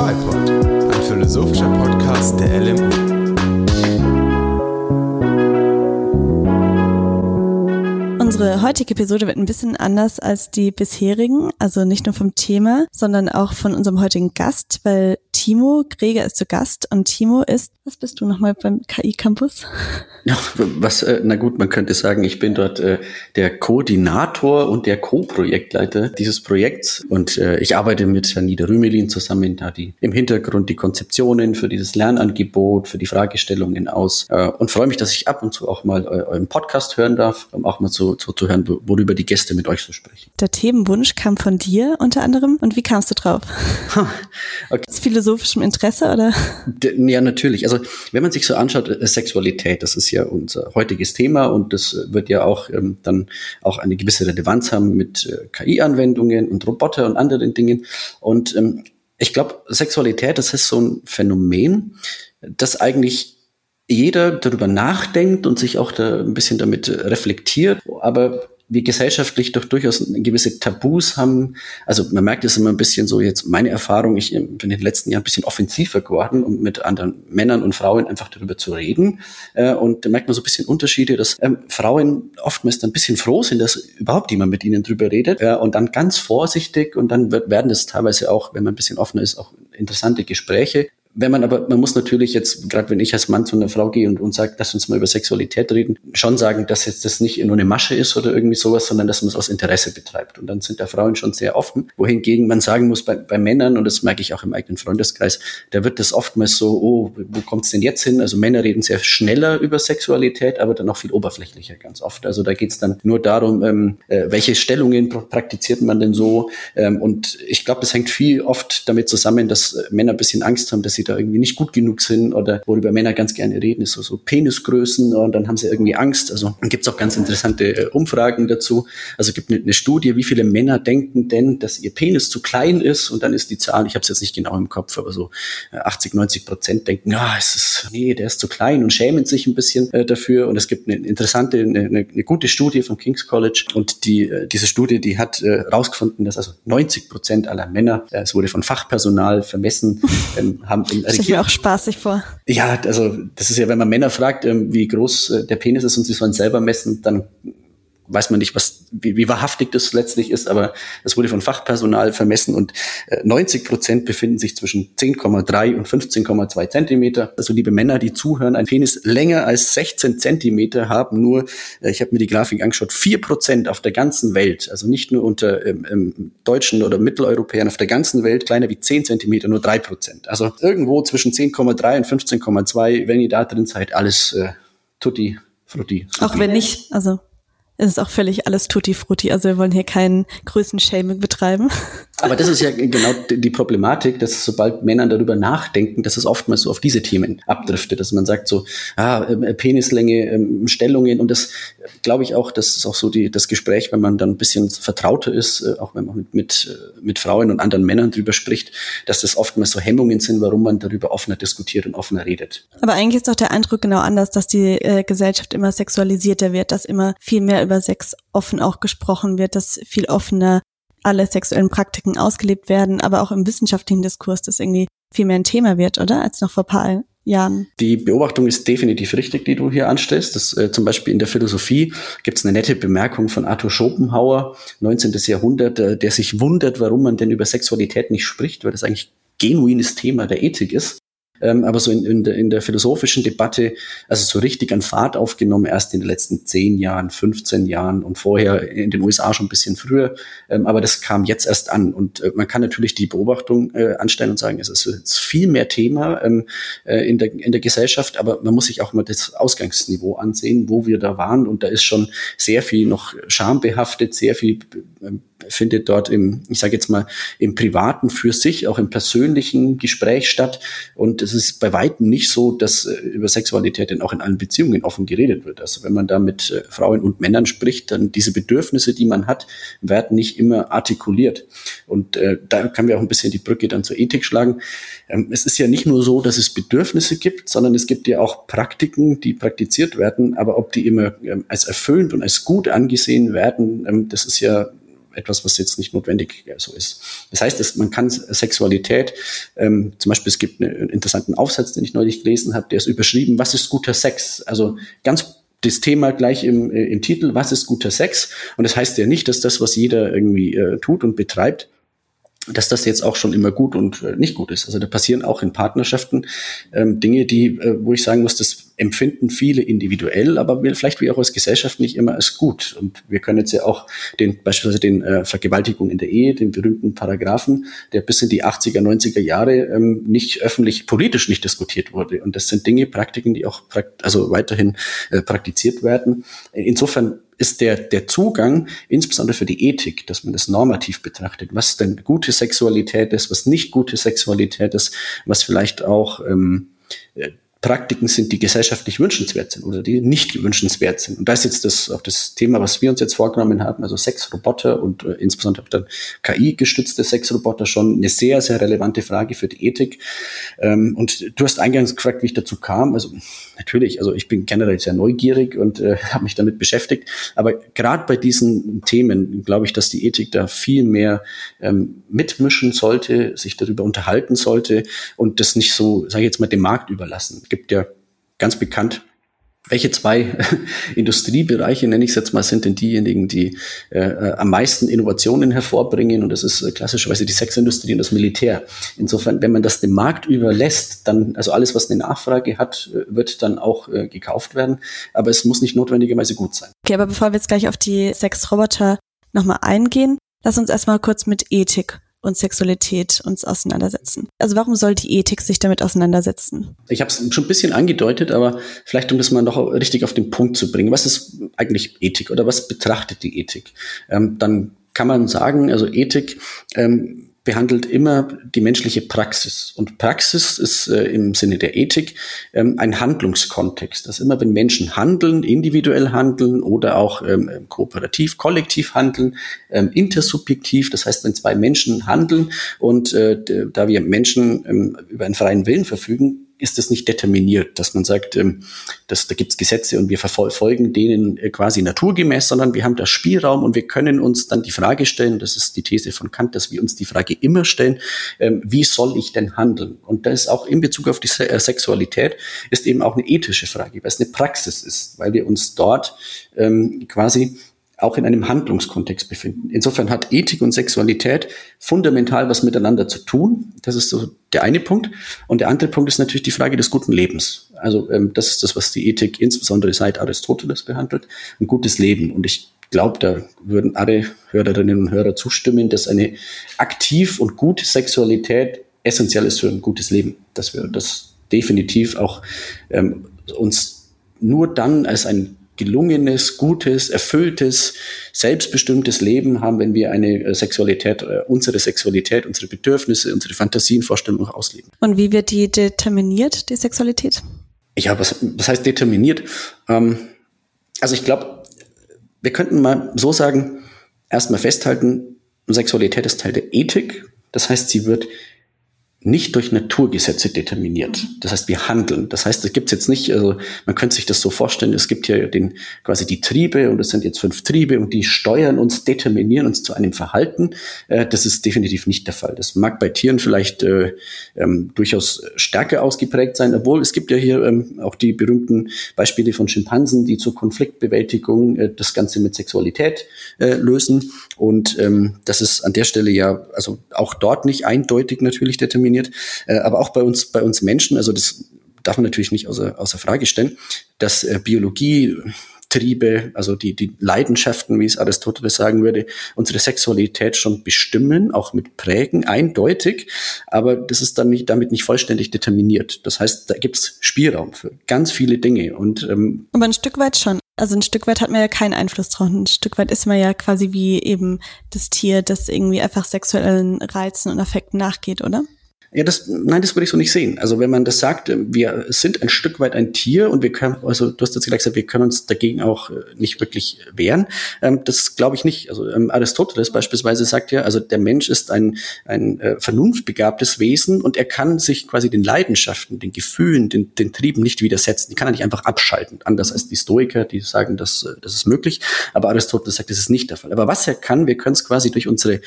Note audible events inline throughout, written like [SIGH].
FIPOD, ein philosophischer Podcast der LMU. Unsere heutige Episode wird ein bisschen anders als die bisherigen, also nicht nur vom Thema, sondern auch von unserem heutigen Gast, weil Timo Greger ist zu Gast und Timo ist, was bist du nochmal beim KI Campus? Ja, was, äh, na gut, man könnte sagen, ich bin dort äh, der Koordinator und der Co-Projektleiter dieses Projekts und äh, ich arbeite mit Janida Rümelin zusammen, da die im Hintergrund die Konzeptionen für dieses Lernangebot, für die Fragestellungen aus und freue mich, dass ich ab und zu auch mal euren Podcast hören darf, um auch mal so, so zu hören, worüber die Gäste mit euch so sprechen. Der Themenwunsch kam von dir unter anderem und wie kamst du drauf? okay. Aus philosophischem Interesse oder? Ja, natürlich. Also wenn man sich so anschaut, äh, Sexualität, das ist ja unser heutiges Thema und das wird ja auch ähm, dann auch eine gewisse Relevanz haben mit äh, KI-Anwendungen und Roboter und anderen Dingen. Und ähm, ich glaube, Sexualität, das ist so ein Phänomen, das eigentlich jeder darüber nachdenkt und sich auch da ein bisschen damit reflektiert, aber wir gesellschaftlich doch durchaus gewisse Tabus haben. Also man merkt es immer ein bisschen so jetzt meine Erfahrung, ich bin in den letzten Jahren ein bisschen offensiver geworden, um mit anderen Männern und Frauen einfach darüber zu reden. Äh, und da merkt man so ein bisschen Unterschiede, dass ähm, Frauen oftmals dann ein bisschen froh sind, dass überhaupt jemand mit ihnen drüber redet und dann ganz vorsichtig und dann werden das teilweise auch, wenn man ein bisschen offener ist, auch interessante Gespräche. Wenn man aber, man muss natürlich jetzt, gerade wenn ich als Mann zu einer Frau gehe und, und sage, lass uns mal über Sexualität reden, schon sagen, dass jetzt das nicht nur eine Masche ist oder irgendwie sowas, sondern dass man es aus Interesse betreibt. Und dann sind da Frauen schon sehr offen. Wohingegen man sagen muss, bei, bei Männern, und das merke ich auch im eigenen Freundeskreis, da wird das oftmals so, oh, wo kommt es denn jetzt hin? Also Männer reden sehr schneller über Sexualität, aber dann auch viel oberflächlicher ganz oft. Also da geht es dann nur darum, ähm, äh, welche Stellungen praktiziert man denn so? Ähm, und ich glaube, das hängt viel oft damit zusammen, dass Männer ein bisschen Angst haben, dass sie da irgendwie nicht gut genug sind oder worüber Männer ganz gerne reden, ist so, so Penisgrößen und dann haben sie irgendwie Angst. Also gibt es auch ganz interessante äh, Umfragen dazu. Also gibt eine, eine Studie, wie viele Männer denken denn, dass ihr Penis zu klein ist und dann ist die Zahl, ich habe es jetzt nicht genau im Kopf, aber so 80, äh, 90 Prozent denken, ja, es ist, nee, der ist zu klein und schämen sich ein bisschen äh, dafür. Und es gibt eine interessante, eine, eine, eine gute Studie vom King's College und die, äh, diese Studie, die hat äh, rausgefunden, dass also 90 Prozent aller Männer, äh, es wurde von Fachpersonal vermessen, [LAUGHS] ähm, haben in Stelle ich mir auch spaßig vor. Ja, also das ist ja, wenn man Männer fragt, ähm, wie groß äh, der Penis ist und sie sollen selber messen, dann weiß man nicht, was, wie, wie wahrhaftig das letztlich ist, aber das wurde von Fachpersonal vermessen und äh, 90 Prozent befinden sich zwischen 10,3 und 15,2 Zentimeter. Also liebe Männer, die zuhören, ein Penis länger als 16 Zentimeter haben nur, äh, ich habe mir die Grafik angeschaut, vier Prozent auf der ganzen Welt, also nicht nur unter ähm, ähm, Deutschen oder Mitteleuropäern, auf der ganzen Welt kleiner wie 10 Zentimeter, nur drei Prozent. Also irgendwo zwischen 10,3 und 15,2, wenn ihr da drin seid, alles äh, tutti frutti. Auch wenn nicht, also es ist auch völlig alles tutti frutti. Also wir wollen hier keinen Größenshaming betreiben. Aber das ist ja genau die Problematik, dass sobald Männer darüber nachdenken, dass es oftmals so auf diese Themen abdriftet, dass man sagt so, ah, äh, Penislänge, ähm, Stellungen und das glaube ich auch, das ist auch so die, das Gespräch, wenn man dann ein bisschen vertrauter ist, äh, auch wenn man mit, mit, äh, mit Frauen und anderen Männern drüber spricht, dass das oftmals so Hemmungen sind, warum man darüber offener diskutiert und offener redet. Aber eigentlich ist doch der Eindruck genau anders, dass die äh, Gesellschaft immer sexualisierter wird, dass immer viel mehr über Sex offen auch gesprochen wird, dass viel offener alle sexuellen Praktiken ausgelebt werden, aber auch im wissenschaftlichen Diskurs das irgendwie viel mehr ein Thema wird, oder? Als noch vor paar Jahren. Die Beobachtung ist definitiv richtig, die du hier anstellst. Das, äh, zum Beispiel in der Philosophie gibt es eine nette Bemerkung von Arthur Schopenhauer, 19. Jahrhundert, äh, der sich wundert, warum man denn über Sexualität nicht spricht, weil das eigentlich genuines Thema der Ethik ist. Ähm, aber so in, in, der, in der philosophischen Debatte, also so richtig an Fahrt aufgenommen, erst in den letzten zehn Jahren, 15 Jahren und vorher in den USA schon ein bisschen früher. Ähm, aber das kam jetzt erst an. Und äh, man kann natürlich die Beobachtung äh, anstellen und sagen, es ist jetzt viel mehr Thema ähm, äh, in, der, in der Gesellschaft, aber man muss sich auch mal das Ausgangsniveau ansehen, wo wir da waren. Und da ist schon sehr viel noch schambehaftet, sehr viel ähm, findet dort im, ich sage jetzt mal, im privaten für sich, auch im persönlichen Gespräch statt. Und es ist bei weitem nicht so, dass äh, über Sexualität denn auch in allen Beziehungen offen geredet wird. Also wenn man da mit äh, Frauen und Männern spricht, dann diese Bedürfnisse, die man hat, werden nicht immer artikuliert. Und äh, da können wir auch ein bisschen die Brücke dann zur Ethik schlagen. Ähm, es ist ja nicht nur so, dass es Bedürfnisse gibt, sondern es gibt ja auch Praktiken, die praktiziert werden. Aber ob die immer ähm, als erfüllend und als gut angesehen werden, ähm, das ist ja etwas, was jetzt nicht notwendig so ist. Das heißt, es, man kann Sexualität, ähm, zum Beispiel es gibt einen interessanten Aufsatz, den ich neulich gelesen habe, der ist überschrieben, was ist guter Sex? Also ganz das Thema gleich im, äh, im Titel, was ist guter Sex? Und das heißt ja nicht, dass das, was jeder irgendwie äh, tut und betreibt, dass das jetzt auch schon immer gut und äh, nicht gut ist. Also da passieren auch in Partnerschaften ähm, Dinge, die, äh, wo ich sagen muss, das empfinden viele individuell, aber wir vielleicht wie auch als Gesellschaft nicht immer als gut. Und wir können jetzt ja auch den beispielsweise den äh, Vergewaltigung in der Ehe, den berühmten Paragraphen, der bis in die 80er, 90er Jahre ähm, nicht öffentlich, politisch nicht diskutiert wurde. Und das sind Dinge, Praktiken, die auch prakt also weiterhin äh, praktiziert werden. Insofern ist der, der Zugang, insbesondere für die Ethik, dass man das normativ betrachtet, was denn gute Sexualität ist, was nicht gute Sexualität ist, was vielleicht auch ähm, äh, Praktiken sind, die gesellschaftlich wünschenswert sind oder die nicht wünschenswert sind. Und da ist jetzt das auch das Thema, was wir uns jetzt vorgenommen haben, also Sexroboter und äh, insbesondere dann KI-gestützte Sexroboter schon eine sehr, sehr relevante Frage für die Ethik. Ähm, und du hast eingangs gefragt, wie ich dazu kam. Also natürlich, also ich bin generell sehr neugierig und äh, [LAUGHS] habe mich damit beschäftigt. Aber gerade bei diesen Themen glaube ich, dass die Ethik da viel mehr ähm, mitmischen sollte, sich darüber unterhalten sollte und das nicht so, sage ich jetzt mal, dem Markt überlassen gibt ja ganz bekannt, welche zwei [LAUGHS] Industriebereiche, nenne ich es jetzt mal, sind denn diejenigen, die äh, äh, am meisten Innovationen hervorbringen? Und das ist äh, klassischerweise die Sexindustrie und das Militär. Insofern, wenn man das dem Markt überlässt, dann, also alles, was eine Nachfrage hat, äh, wird dann auch äh, gekauft werden. Aber es muss nicht notwendigerweise gut sein. Okay, aber bevor wir jetzt gleich auf die Sexroboter nochmal eingehen, lass uns erstmal kurz mit Ethik und Sexualität uns auseinandersetzen. Also warum soll die Ethik sich damit auseinandersetzen? Ich habe es schon ein bisschen angedeutet, aber vielleicht um das mal noch richtig auf den Punkt zu bringen. Was ist eigentlich Ethik oder was betrachtet die Ethik? Ähm, dann kann man sagen, also Ethik ähm, behandelt immer die menschliche Praxis. Und Praxis ist äh, im Sinne der Ethik ähm, ein Handlungskontext. Das immer, wenn Menschen handeln, individuell handeln oder auch ähm, kooperativ, kollektiv handeln, ähm, intersubjektiv, das heißt, wenn zwei Menschen handeln und äh, da wir Menschen ähm, über einen freien Willen verfügen, ist das nicht determiniert, dass man sagt, ähm, dass, da gibt es Gesetze und wir verfolgen denen äh, quasi naturgemäß, sondern wir haben da Spielraum und wir können uns dann die Frage stellen, das ist die These von Kant, dass wir uns die Frage immer stellen, ähm, wie soll ich denn handeln? Und das ist auch in Bezug auf die Se äh, Sexualität, ist eben auch eine ethische Frage, weil es eine Praxis ist, weil wir uns dort ähm, quasi auch in einem Handlungskontext befinden. Insofern hat Ethik und Sexualität fundamental was miteinander zu tun. Das ist so der eine Punkt. Und der andere Punkt ist natürlich die Frage des guten Lebens. Also ähm, das ist das, was die Ethik insbesondere seit Aristoteles behandelt. Ein gutes Leben. Und ich glaube, da würden alle Hörerinnen und Hörer zustimmen, dass eine aktiv und gute Sexualität essentiell ist für ein gutes Leben. Dass wir das definitiv auch ähm, uns nur dann als ein gelungenes, gutes, erfülltes, selbstbestimmtes Leben haben, wenn wir eine äh, Sexualität, äh, unsere Sexualität, unsere Bedürfnisse, unsere Fantasien, Vorstellungen ausleben. Und wie wird die determiniert, die Sexualität? Ja, was, was heißt determiniert? Ähm, also ich glaube, wir könnten mal so sagen, erstmal festhalten, Sexualität ist Teil der Ethik. Das heißt, sie wird nicht durch Naturgesetze determiniert. Das heißt, wir handeln. Das heißt, es gibt jetzt nicht, also man könnte sich das so vorstellen, es gibt ja den, quasi die Triebe und es sind jetzt fünf Triebe und die steuern uns, determinieren uns zu einem Verhalten. Äh, das ist definitiv nicht der Fall. Das mag bei Tieren vielleicht äh, ähm, durchaus stärker ausgeprägt sein, obwohl es gibt ja hier ähm, auch die berühmten Beispiele von Schimpansen, die zur Konfliktbewältigung äh, das Ganze mit Sexualität äh, lösen. Und ähm, das ist an der Stelle ja, also auch dort nicht eindeutig natürlich determiniert dominiert. Äh, aber auch bei uns, bei uns Menschen, also das darf man natürlich nicht außer, außer Frage stellen, dass äh, Biologie, Triebe, also die, die Leidenschaften, wie es Aristoteles sagen würde, unsere Sexualität schon bestimmen, auch mit prägen, eindeutig, aber das ist dann nicht, damit nicht vollständig determiniert. Das heißt, da gibt's Spielraum für ganz viele Dinge. Und, ähm, aber ein Stück weit schon. Also ein Stück weit hat man ja keinen Einfluss drauf. Ein Stück weit ist man ja quasi wie eben das Tier, das irgendwie einfach sexuellen Reizen und Affekten nachgeht, oder? Ja, das, nein, das würde ich so nicht sehen. Also wenn man das sagt, äh, wir sind ein Stück weit ein Tier und wir können, also du hast jetzt gesagt, wir können uns dagegen auch äh, nicht wirklich wehren. Ähm, das glaube ich nicht. Also ähm, Aristoteles beispielsweise sagt ja, also der Mensch ist ein, ein äh, vernunftbegabtes Wesen und er kann sich quasi den Leidenschaften, den Gefühlen, den, den Trieben nicht widersetzen. Die kann er nicht einfach abschalten. Anders als die Stoiker, die sagen, dass, äh, das ist möglich. Aber Aristoteles sagt, das ist nicht der Fall. Aber was er kann, wir können es quasi durch unsere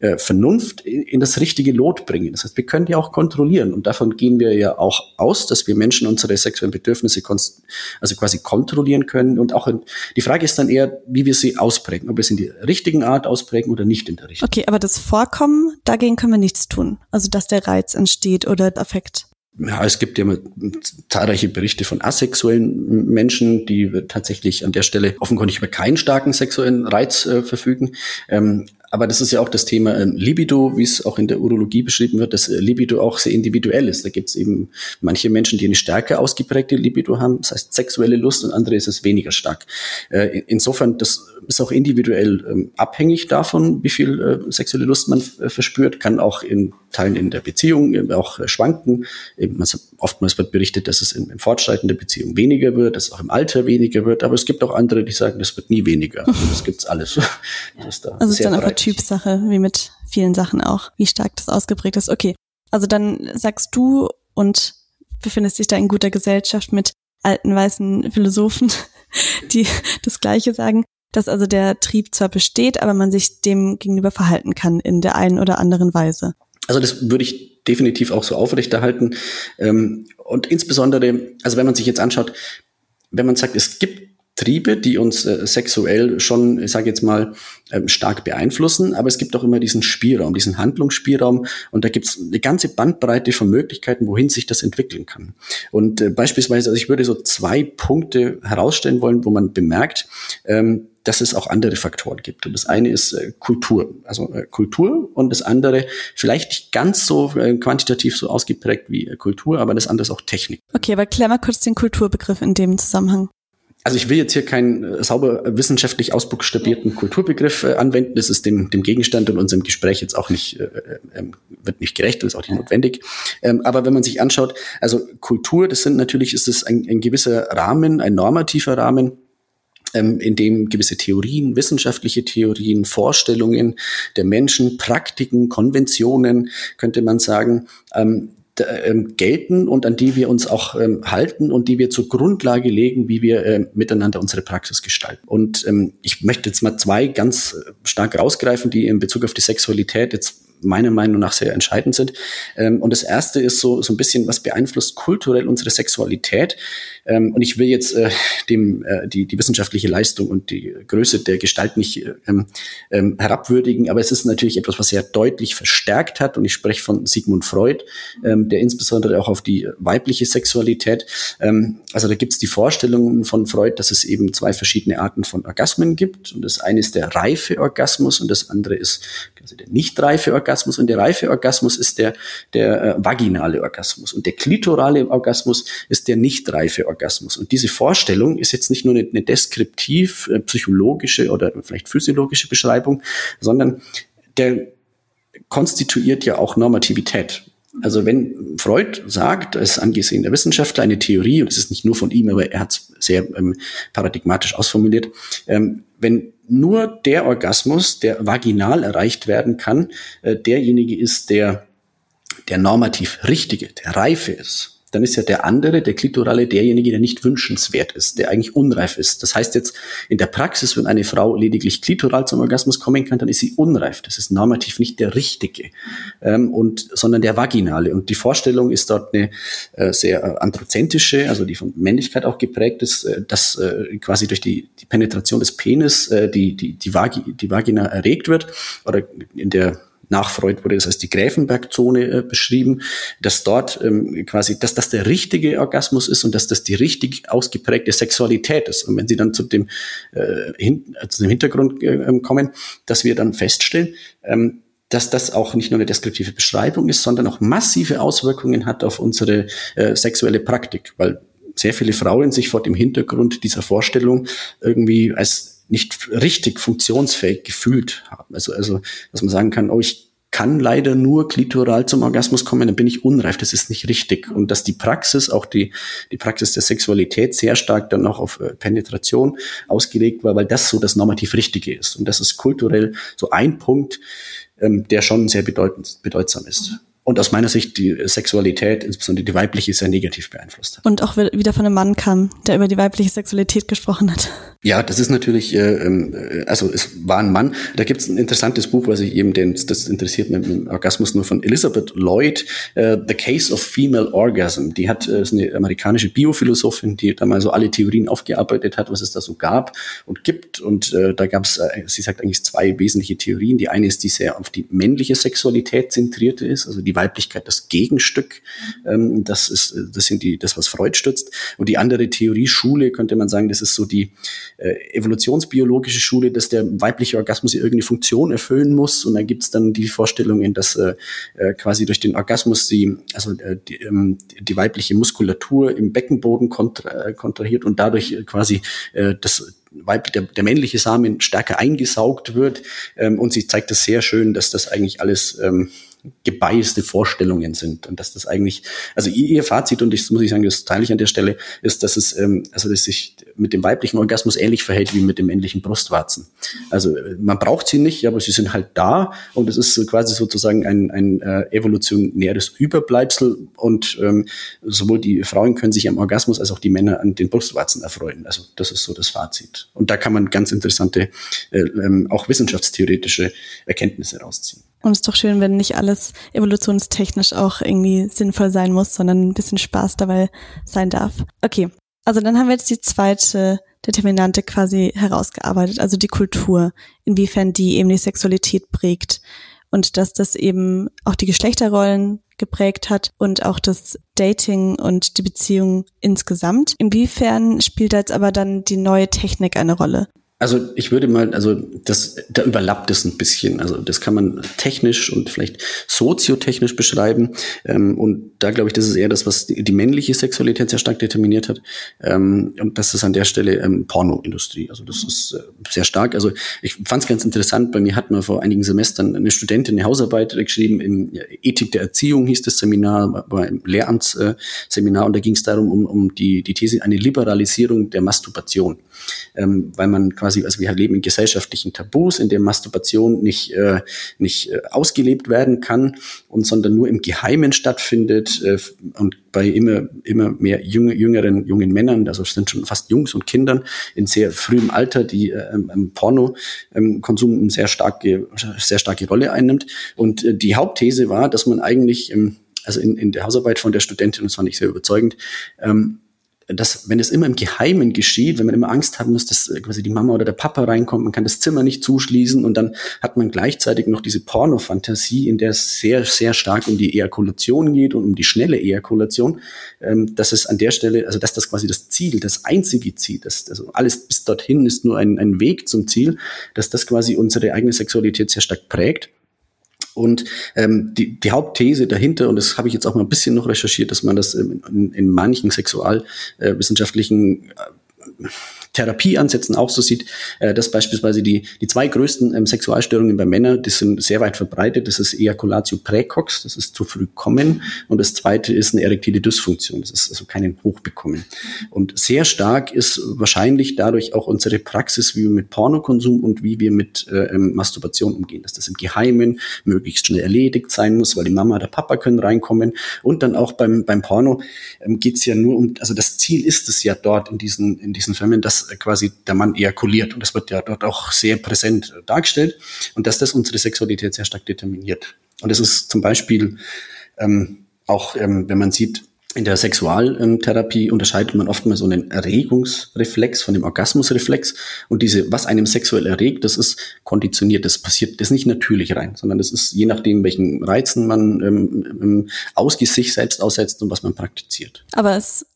äh, Vernunft in, in das richtige Lot bringen. Das heißt, wir können die auch kontrollieren. Und davon gehen wir ja auch aus, dass wir Menschen unsere sexuellen Bedürfnisse also quasi kontrollieren können. Und auch in, die Frage ist dann eher, wie wir sie ausprägen. Ob wir es in die richtigen Art ausprägen oder nicht in der richtigen. Okay, aber das Vorkommen, dagegen können wir nichts tun. Also, dass der Reiz entsteht oder der Affekt ja, es gibt ja zahlreiche Berichte von asexuellen Menschen, die tatsächlich an der Stelle offenkundig über keinen starken sexuellen Reiz äh, verfügen. Ähm, aber das ist ja auch das Thema ähm, Libido, wie es auch in der Urologie beschrieben wird, dass äh, Libido auch sehr individuell ist. Da gibt es eben manche Menschen, die eine stärker ausgeprägte Libido haben, das heißt sexuelle Lust, und andere ist es weniger stark. Äh, insofern, das ist auch individuell ähm, abhängig davon, wie viel äh, sexuelle Lust man äh, verspürt, kann auch in Teilen in der Beziehung äh, auch äh, schwanken. Eben, also oftmals wird berichtet, dass es in, im Fortschreiten der Beziehung weniger wird, dass es auch im Alter weniger wird, aber es gibt auch andere, die sagen, das wird nie weniger. Also das gibt's alles. [LAUGHS] Das da also es ist dann einfach Typsache, wie mit vielen Sachen auch, wie stark das ausgeprägt ist. Okay, also dann sagst du und befindest dich da in guter Gesellschaft mit alten weißen Philosophen, [LAUGHS] die das Gleiche sagen, dass also der Trieb zwar besteht, aber man sich dem gegenüber verhalten kann in der einen oder anderen Weise. Also das würde ich definitiv auch so aufrechterhalten. Ähm, und insbesondere, also wenn man sich jetzt anschaut, wenn man sagt, es gibt Triebe, die uns äh, sexuell schon, ich sage jetzt mal, ähm, stark beeinflussen, aber es gibt auch immer diesen Spielraum, diesen Handlungsspielraum und da gibt es eine ganze Bandbreite von Möglichkeiten, wohin sich das entwickeln kann. Und äh, beispielsweise, also ich würde so zwei Punkte herausstellen wollen, wo man bemerkt, ähm, dass es auch andere Faktoren gibt. Und das eine ist äh, Kultur, also äh, Kultur und das andere vielleicht nicht ganz so äh, quantitativ so ausgeprägt wie äh, Kultur, aber das andere ist auch Technik. Okay, aber klär mal kurz den Kulturbegriff in dem Zusammenhang also ich will jetzt hier keinen äh, sauber wissenschaftlich ausbuchstabierten Kulturbegriff äh, anwenden. Das ist dem, dem Gegenstand in unserem Gespräch jetzt auch nicht, äh, äh, ähm, wird nicht gerecht, das ist auch nicht notwendig. Ähm, aber wenn man sich anschaut, also Kultur, das sind natürlich, ist es ein, ein gewisser Rahmen, ein normativer Rahmen, ähm, in dem gewisse Theorien, wissenschaftliche Theorien, Vorstellungen der Menschen, Praktiken, Konventionen, könnte man sagen, ähm, ähm, gelten und an die wir uns auch ähm, halten und die wir zur Grundlage legen, wie wir äh, miteinander unsere Praxis gestalten. Und ähm, ich möchte jetzt mal zwei ganz äh, stark rausgreifen, die in Bezug auf die Sexualität jetzt meiner Meinung nach sehr entscheidend sind. Ähm, und das erste ist so, so ein bisschen, was beeinflusst kulturell unsere Sexualität. Ähm, und ich will jetzt äh, dem, äh, die, die wissenschaftliche Leistung und die Größe der Gestalt nicht ähm, ähm, herabwürdigen, aber es ist natürlich etwas, was sehr deutlich verstärkt hat. Und ich spreche von Sigmund Freud, ähm, der insbesondere auch auf die weibliche Sexualität, ähm, also da gibt es die Vorstellung von Freud, dass es eben zwei verschiedene Arten von Orgasmen gibt. Und das eine ist der reife Orgasmus und das andere ist also der nicht reife Orgasmus. Und der reife Orgasmus ist der, der äh, vaginale Orgasmus. Und der klitorale Orgasmus ist der nicht reife Orgasmus. Und diese Vorstellung ist jetzt nicht nur eine, eine deskriptiv äh, psychologische oder vielleicht physiologische Beschreibung, sondern der konstituiert ja auch Normativität. Also wenn Freud sagt, als angesehener Wissenschaftler eine Theorie, und es ist nicht nur von ihm, aber er hat es sehr ähm, paradigmatisch ausformuliert, ähm, wenn nur der Orgasmus, der vaginal erreicht werden kann, äh, derjenige ist, der der normativ richtige, der reife ist dann ist ja der andere, der Klitorale, derjenige, der nicht wünschenswert ist, der eigentlich unreif ist. Das heißt jetzt in der Praxis, wenn eine Frau lediglich klitoral zum Orgasmus kommen kann, dann ist sie unreif. Das ist normativ nicht der richtige, ähm, und, sondern der vaginale. Und die Vorstellung ist dort eine äh, sehr äh, androzentische, also die von Männlichkeit auch geprägt ist, äh, dass äh, quasi durch die, die Penetration des Penis äh, die, die, die, Vagi, die Vagina erregt wird oder in der nach Freud wurde das als die Gräfenbergzone äh, beschrieben, dass dort ähm, quasi, dass das der richtige Orgasmus ist und dass das die richtig ausgeprägte Sexualität ist. Und wenn Sie dann zu dem, äh, hin, äh, zu dem Hintergrund äh, ähm, kommen, dass wir dann feststellen, ähm, dass das auch nicht nur eine deskriptive Beschreibung ist, sondern auch massive Auswirkungen hat auf unsere äh, sexuelle Praktik, weil sehr viele Frauen sich vor dem Hintergrund dieser Vorstellung irgendwie als nicht richtig funktionsfähig gefühlt haben. Also, also, dass man sagen kann, oh, ich kann leider nur klitoral zum Orgasmus kommen, dann bin ich unreif. Das ist nicht richtig. Und dass die Praxis, auch die, die Praxis der Sexualität sehr stark dann auch auf äh, Penetration ausgelegt war, weil das so das normativ Richtige ist. Und das ist kulturell so ein Punkt, ähm, der schon sehr bedeutend, bedeutsam ist und aus meiner Sicht die Sexualität, insbesondere die weibliche, sehr negativ beeinflusst hat. Und auch wieder von einem Mann kam, der über die weibliche Sexualität gesprochen hat. Ja, das ist natürlich, äh, ähm, äh, also es war ein Mann. Da gibt es ein interessantes Buch, was ich eben, den, das interessiert mit dem Orgasmus nur von Elizabeth Lloyd, äh, The Case of Female Orgasm. Die hat äh, ist eine amerikanische Biophilosophin, die da mal so alle Theorien aufgearbeitet hat, was es da so gab und gibt. Und äh, da gab es, äh, sie sagt eigentlich zwei wesentliche Theorien. Die eine ist, die sehr auf die männliche Sexualität zentrierte ist, also die Weiblichkeit das Gegenstück. Ähm, das ist, das sind die, das was Freud stützt. Und die andere Theorie-Schule könnte man sagen, das ist so die äh, evolutionsbiologische Schule, dass der weibliche Orgasmus irgendeine Funktion erfüllen muss. Und dann gibt's dann die Vorstellungen, dass äh, äh, quasi durch den Orgasmus die, also äh, die, ähm, die weibliche Muskulatur im Beckenboden kontra äh, kontrahiert und dadurch quasi äh, das Weib, der, der männliche Samen stärker eingesaugt wird. Ähm, und sie zeigt das sehr schön, dass das eigentlich alles ähm, gebeißte Vorstellungen sind und dass das eigentlich, also ihr, Fazit und das muss ich sagen, das teile ich an der Stelle, ist, dass es, ähm, also dass sich mit dem weiblichen Orgasmus ähnlich verhält wie mit dem männlichen Brustwarzen. Also man braucht sie nicht, aber sie sind halt da und es ist quasi sozusagen ein, ein äh, evolutionäres Überbleibsel und ähm, sowohl die Frauen können sich am Orgasmus als auch die Männer an den Brustwarzen erfreuen. Also das ist so das Fazit. Und da kann man ganz interessante, äh, ähm, auch wissenschaftstheoretische Erkenntnisse rausziehen. Und es ist doch schön, wenn nicht alles evolutionstechnisch auch irgendwie sinnvoll sein muss, sondern ein bisschen Spaß dabei sein darf. Okay, also dann haben wir jetzt die zweite Determinante quasi herausgearbeitet, also die Kultur, inwiefern die eben die Sexualität prägt und dass das eben auch die Geschlechterrollen geprägt hat und auch das Dating und die Beziehung insgesamt. Inwiefern spielt da jetzt aber dann die neue Technik eine Rolle? Also ich würde mal, also das, da überlappt es ein bisschen. Also das kann man technisch und vielleicht soziotechnisch beschreiben. Ähm, und da glaube ich, das ist eher das, was die, die, männliche Sexualität sehr stark determiniert hat. Ähm, und das ist an der Stelle ähm, Pornoindustrie. Also das ist äh, sehr stark. Also ich fand es ganz interessant. Bei mir hat man vor einigen Semestern eine Studentin eine Hausarbeit geschrieben im Ethik der Erziehung hieß das Seminar, war im Lehramtsseminar und da ging es darum um, um die die These eine Liberalisierung der Masturbation, ähm, weil man quasi quasi, also wir leben in gesellschaftlichen Tabus, in dem Masturbation nicht, äh, nicht äh, ausgelebt werden kann und sondern nur im Geheimen stattfindet äh, und bei immer, immer mehr junge, jüngeren, jungen Männern, also es sind schon fast Jungs und Kindern in sehr frühem Alter, die äh, Porno-Konsum ähm, eine sehr starke, sehr starke Rolle einnimmt. Und äh, die Hauptthese war, dass man eigentlich, ähm, also in, in der Hausarbeit von der Studentin, das fand ich sehr überzeugend, ähm, dass, wenn es immer im Geheimen geschieht, wenn man immer Angst haben muss, dass äh, quasi die Mama oder der Papa reinkommt, man kann das Zimmer nicht zuschließen und dann hat man gleichzeitig noch diese Porno-Fantasie, in der es sehr, sehr stark um die Ejakulation geht und um die schnelle Ejakulation, ähm, dass es an der Stelle, also dass das quasi das Ziel, das einzige Ziel, das, also alles bis dorthin ist nur ein, ein Weg zum Ziel, dass das quasi unsere eigene Sexualität sehr stark prägt. Und ähm, die, die Hauptthese dahinter, und das habe ich jetzt auch mal ein bisschen noch recherchiert, dass man das in, in manchen sexualwissenschaftlichen äh, Therapieansätzen auch so sieht, äh, dass beispielsweise die, die zwei größten ähm, Sexualstörungen bei Männern, die sind sehr weit verbreitet. Das ist Ejaculatio precox, das ist zu früh kommen. Und das zweite ist eine erektile Dysfunktion, das ist also keinen Hochbekommen. Und sehr stark ist wahrscheinlich dadurch auch unsere Praxis, wie wir mit Pornokonsum und wie wir mit äh, ähm, Masturbation umgehen, dass das im Geheimen möglichst schnell erledigt sein muss, weil die Mama oder Papa können reinkommen. Und dann auch beim, beim Porno ähm, geht es ja nur um, also das Ziel ist es ja dort in diesen, in diesen Filmen, dass quasi der Mann ejakuliert. Und das wird ja dort auch sehr präsent dargestellt. Und dass das unsere Sexualität sehr stark determiniert. Und das ist zum Beispiel ähm, auch, ähm, wenn man sieht, in der Sexualtherapie unterscheidet man oftmals so einen Erregungsreflex von dem Orgasmusreflex. Und diese, was einem sexuell erregt, das ist konditioniert, das passiert, das ist nicht natürlich rein, sondern das ist je nachdem, welchen Reizen man ähm, ähm, ausgeht, sich selbst aussetzt und was man praktiziert. Aber es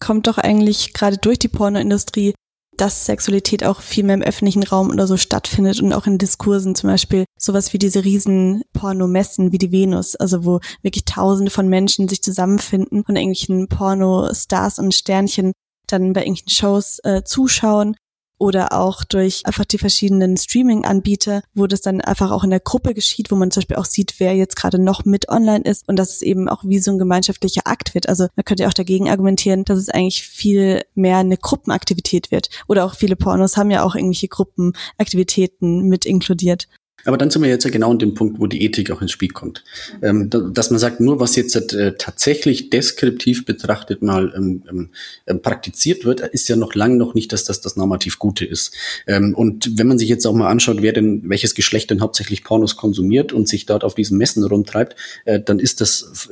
kommt doch eigentlich gerade durch die Pornoindustrie dass Sexualität auch viel mehr im öffentlichen Raum oder so stattfindet und auch in Diskursen zum Beispiel sowas wie diese riesen Pornomessen wie die Venus, also wo wirklich tausende von Menschen sich zusammenfinden und irgendwelchen Pornostars und Sternchen dann bei irgendwelchen Shows äh, zuschauen oder auch durch einfach die verschiedenen Streaming-Anbieter, wo das dann einfach auch in der Gruppe geschieht, wo man zum Beispiel auch sieht, wer jetzt gerade noch mit online ist und dass es eben auch wie so ein gemeinschaftlicher Akt wird. Also man könnte auch dagegen argumentieren, dass es eigentlich viel mehr eine Gruppenaktivität wird. Oder auch viele Pornos haben ja auch irgendwelche Gruppenaktivitäten mit inkludiert. Aber dann sind wir jetzt ja genau an dem Punkt, wo die Ethik auch ins Spiel kommt. Ähm, dass man sagt, nur was jetzt äh, tatsächlich deskriptiv betrachtet mal ähm, ähm, ähm, praktiziert wird, ist ja noch lang noch nicht, dass das das normativ Gute ist. Ähm, und wenn man sich jetzt auch mal anschaut, wer denn, welches Geschlecht denn hauptsächlich Pornos konsumiert und sich dort auf diesen Messen rumtreibt, äh, dann ist das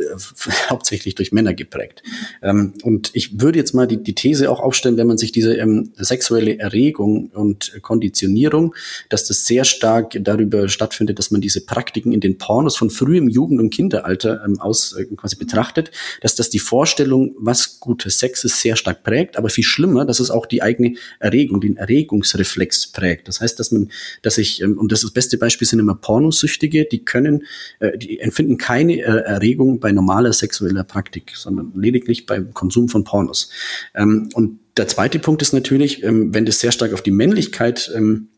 hauptsächlich durch Männer geprägt. Ähm, und ich würde jetzt mal die, die These auch aufstellen, wenn man sich diese sexuelle Erregung und Konditionierung, dass das sehr stark darüber äh, stattfindet, dass man diese Praktiken in den Pornos von frühem Jugend- und Kinderalter ähm, aus äh, quasi betrachtet, dass das die Vorstellung, was guter Sex ist, sehr stark prägt, aber viel schlimmer, dass es auch die eigene Erregung, den Erregungsreflex prägt. Das heißt, dass man, dass ich, ähm, und das, das beste Beispiel sind immer Pornosüchtige, die können, äh, die empfinden keine äh, Erregung bei normaler sexueller Praktik, sondern lediglich beim Konsum von Pornos. Ähm, und der zweite Punkt ist natürlich, ähm, wenn das sehr stark auf die Männlichkeit ähm,